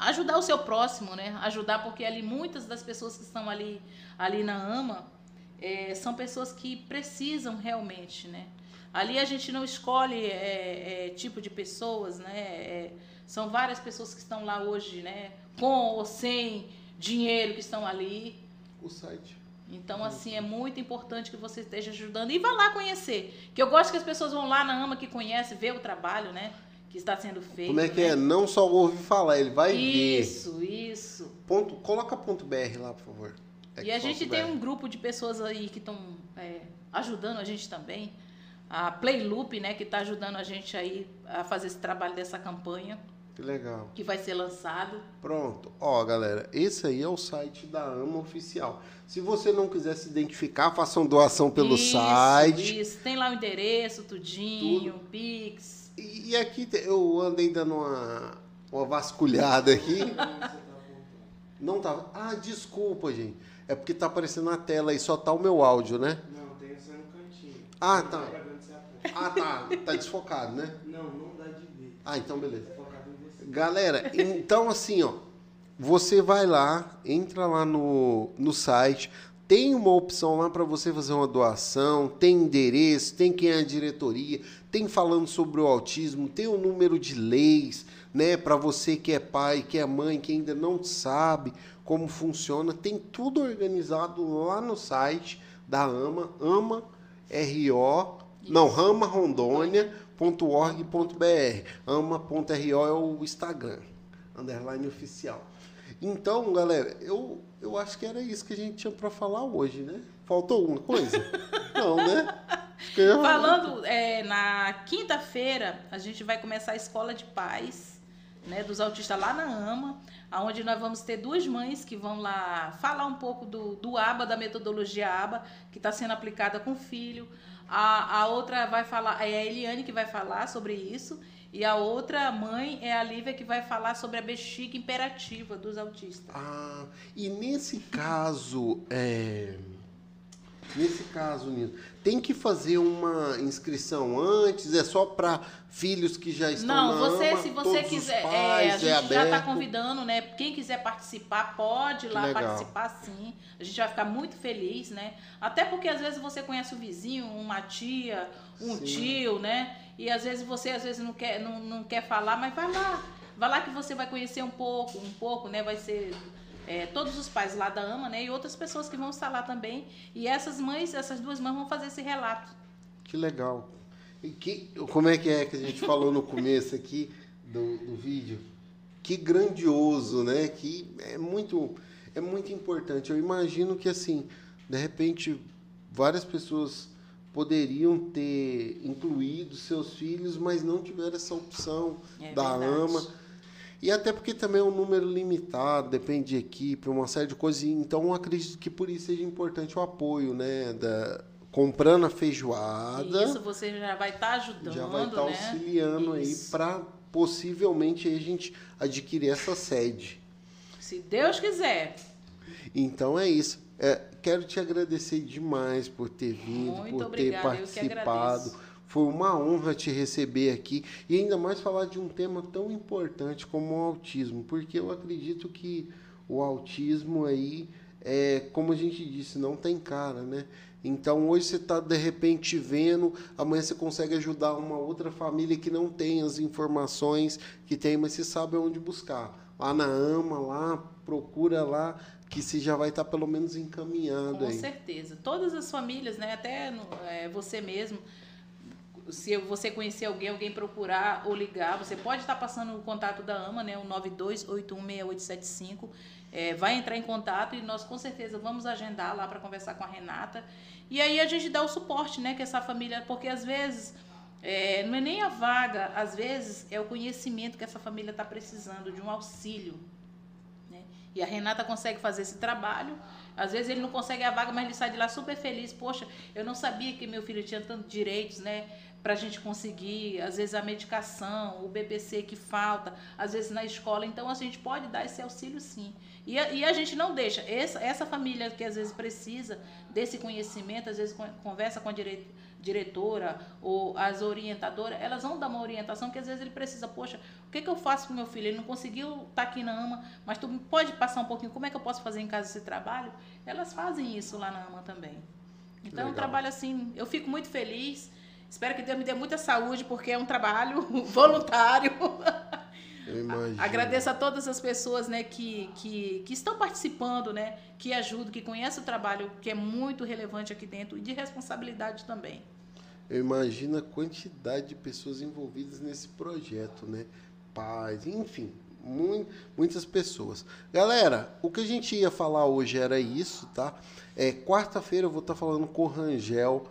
Ajudar o seu próximo, né? Ajudar, porque ali muitas das pessoas que estão ali, ali na AMA é, são pessoas que precisam realmente, né? Ali a gente não escolhe é, é, tipo de pessoas, né? É, são várias pessoas que estão lá hoje, né? Com ou sem dinheiro que estão ali. O site. Então, assim, é muito importante que você esteja ajudando. E vá lá conhecer. Que eu gosto que as pessoas vão lá na AMA que conhece, ver o trabalho, né? Que está sendo feito. Como é que né? é? Não só ouvir falar, ele vai isso, ver. Isso, isso. Ponto, coloca ponto .br lá, por favor. É e a gente tem um grupo de pessoas aí que estão é, ajudando a gente também a Playloop, né, que está ajudando a gente aí a fazer esse trabalho dessa campanha. Que legal. Que vai ser lançado. Pronto. Ó, galera, esse aí é o site da AMA Oficial. Se você não quiser se identificar, façam doação pelo isso, site. Isso, tem lá o endereço, tudinho, Tudo. Pix. E, e aqui eu andei dando uma, uma vasculhada aqui. não tava. Ah, desculpa, gente. É porque tá aparecendo na tela e só tá o meu áudio, né? Não, tem essa no cantinho. Ah, tá. Ah, tá. Tá desfocado, né? Não, não dá de ver. Ah, então beleza. Galera, então assim, ó, você vai lá, entra lá no, no site, tem uma opção lá para você fazer uma doação, tem endereço, tem quem é a diretoria, tem falando sobre o autismo, tem o número de leis, né, para você que é pai, que é mãe, que ainda não sabe como funciona, tem tudo organizado lá no site da AMA, AMA RO, não, ramarondônia.org.br. ama.ro é o Instagram, underline oficial. Então, galera, eu, eu acho que era isso que a gente tinha para falar hoje, né? Faltou alguma coisa? Não, né? Falando é, na quinta-feira, a gente vai começar a escola de paz né, dos autistas lá na AMA, onde nós vamos ter duas mães que vão lá falar um pouco do, do ABA, da metodologia ABA, que está sendo aplicada com o filho. A, a outra vai falar, é a Eliane que vai falar sobre isso. E a outra mãe é a Lívia que vai falar sobre a bexiga imperativa dos autistas. Ah, e nesse caso, é... nesse caso, Nino, tem que fazer uma inscrição antes? É só para filhos que já estão Não, na você, ama, se você quiser, pais, é, a é gente já está convidando, né? Quem quiser participar, pode ir lá participar sim. A gente vai ficar muito feliz, né? Até porque às vezes você conhece o vizinho, uma tia, um Sim. tio, né? E às vezes você às vezes não quer, não, não quer falar, mas vai lá. Vai lá que você vai conhecer um pouco, um pouco, né? Vai ser é, todos os pais lá da AMA, né? E outras pessoas que vão estar lá também. E essas mães, essas duas mães vão fazer esse relato. Que legal. E que, como é que é que a gente falou no começo aqui do, do vídeo? Que grandioso, né? Que é muito, é muito importante. Eu imagino que assim, de repente, várias pessoas poderiam ter incluído seus filhos, mas não tiveram essa opção É da verdade. AMA. E até porque também é um número limitado, depende de equipe, uma série de coisas. Então, acredito que por isso seja importante o apoio, né? Da, comprando a feijoada, Isso você já vai estar ajudando, já vai estar né? auxiliando aí Isso. para possivelmente aí a gente adquirir essa sede. Se Deus quiser. Então é isso. É, quero te agradecer demais por ter vindo, Muito por obrigada, ter participado. Foi uma honra te receber aqui e ainda mais falar de um tema tão importante como o autismo, porque eu acredito que o autismo aí é, como a gente disse, não tem cara, né? Então hoje você está de repente vendo, amanhã você consegue ajudar uma outra família que não tem as informações que tem, mas você sabe onde buscar. Lá na AMA, lá, procura lá, que você já vai estar pelo menos encaminhado Com aí. certeza. Todas as famílias, né? Até é, você mesmo, se você conhecer alguém, alguém procurar ou ligar, você pode estar passando o contato da AMA, né? O 92816875. É, vai entrar em contato e nós com certeza vamos agendar lá para conversar com a Renata. E aí a gente dá o suporte, né? Que essa família, porque às vezes é, não é nem a vaga, às vezes é o conhecimento que essa família está precisando de um auxílio. né? E a Renata consegue fazer esse trabalho. Às vezes ele não consegue a vaga, mas ele sai de lá super feliz. Poxa, eu não sabia que meu filho tinha tantos direitos, né? Pra gente conseguir, às vezes a medicação, o BBC que falta, às vezes na escola. Então a gente pode dar esse auxílio sim. E a, e a gente não deixa. Essa, essa família que às vezes precisa desse conhecimento, às vezes con- conversa com a dire- diretora ou as orientadoras, elas vão dar uma orientação que às vezes ele precisa, poxa, o que, que eu faço com meu filho? Ele não conseguiu estar aqui na AMA, mas tu pode passar um pouquinho, como é que eu posso fazer em casa esse trabalho? Elas fazem isso lá na AMA também. Então é um trabalho assim, eu fico muito feliz. Espero que Deus me dê muita saúde, porque é um trabalho voluntário. Eu imagino. Agradeço a todas as pessoas né, que, que, que estão participando, né, que ajudam, que conhecem o trabalho, que é muito relevante aqui dentro, e de responsabilidade também. Eu imagino a quantidade de pessoas envolvidas nesse projeto, né? Pais, enfim, mui- muitas pessoas. Galera, o que a gente ia falar hoje era isso, tá? É, Quarta-feira eu vou estar falando com o Rangel,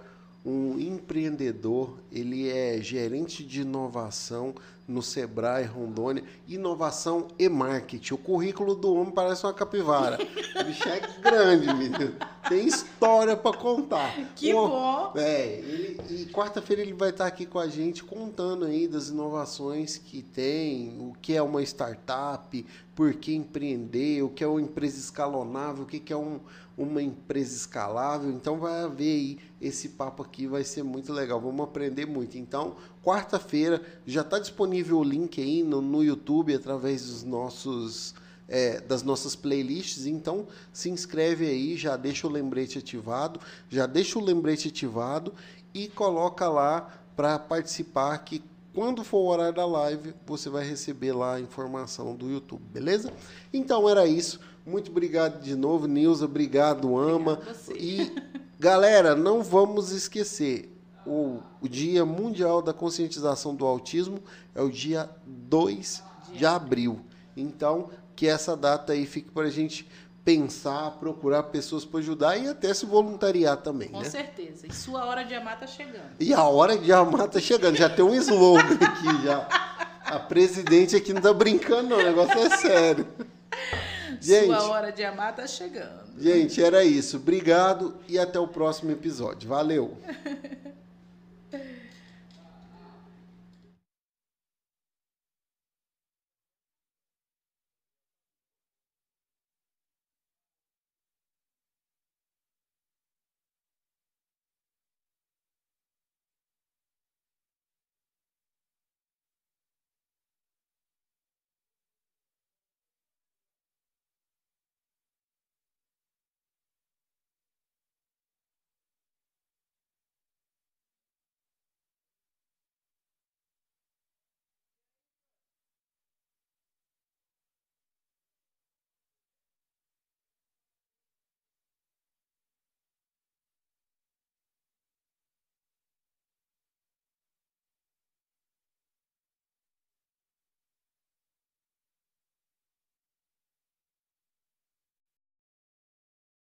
um empreendedor. Ele é gerente de inovação no Sebrae Rondônia, inovação e marketing. O currículo do homem parece uma capivara. O bicho é grande, menino. Tem história para contar. Que bom! é, ele- e quarta-feira ele vai estar aqui com a gente contando aí das inovações que tem, o que é uma startup, por que empreender, o que é uma empresa escalonável, o que é um- uma empresa escalável. Então vai haver aí esse papo aqui, vai ser muito legal, vamos aprender muito. Então, quarta-feira já está disponível disponível o link aí no, no YouTube através dos nossos é, das nossas playlists. Então se inscreve aí, já deixa o lembrete ativado, já deixa o lembrete ativado e coloca lá para participar que quando for o horário da live, você vai receber lá a informação do YouTube, beleza? Então era isso. Muito obrigado de novo, Nilza. Obrigado, Ama. E galera, não vamos esquecer. O, o Dia Mundial da Conscientização do Autismo é o dia 2 de abril. Então, que essa data aí fique para a gente pensar, procurar pessoas para ajudar e até se voluntariar também. Com né? certeza. E sua hora de amar está chegando. E a hora de amar está chegando. Já tem um slogan aqui já. A presidente aqui não tá brincando, não. O negócio é sério. Gente, sua hora de amar está chegando. Gente, era isso. Obrigado e até o próximo episódio. Valeu!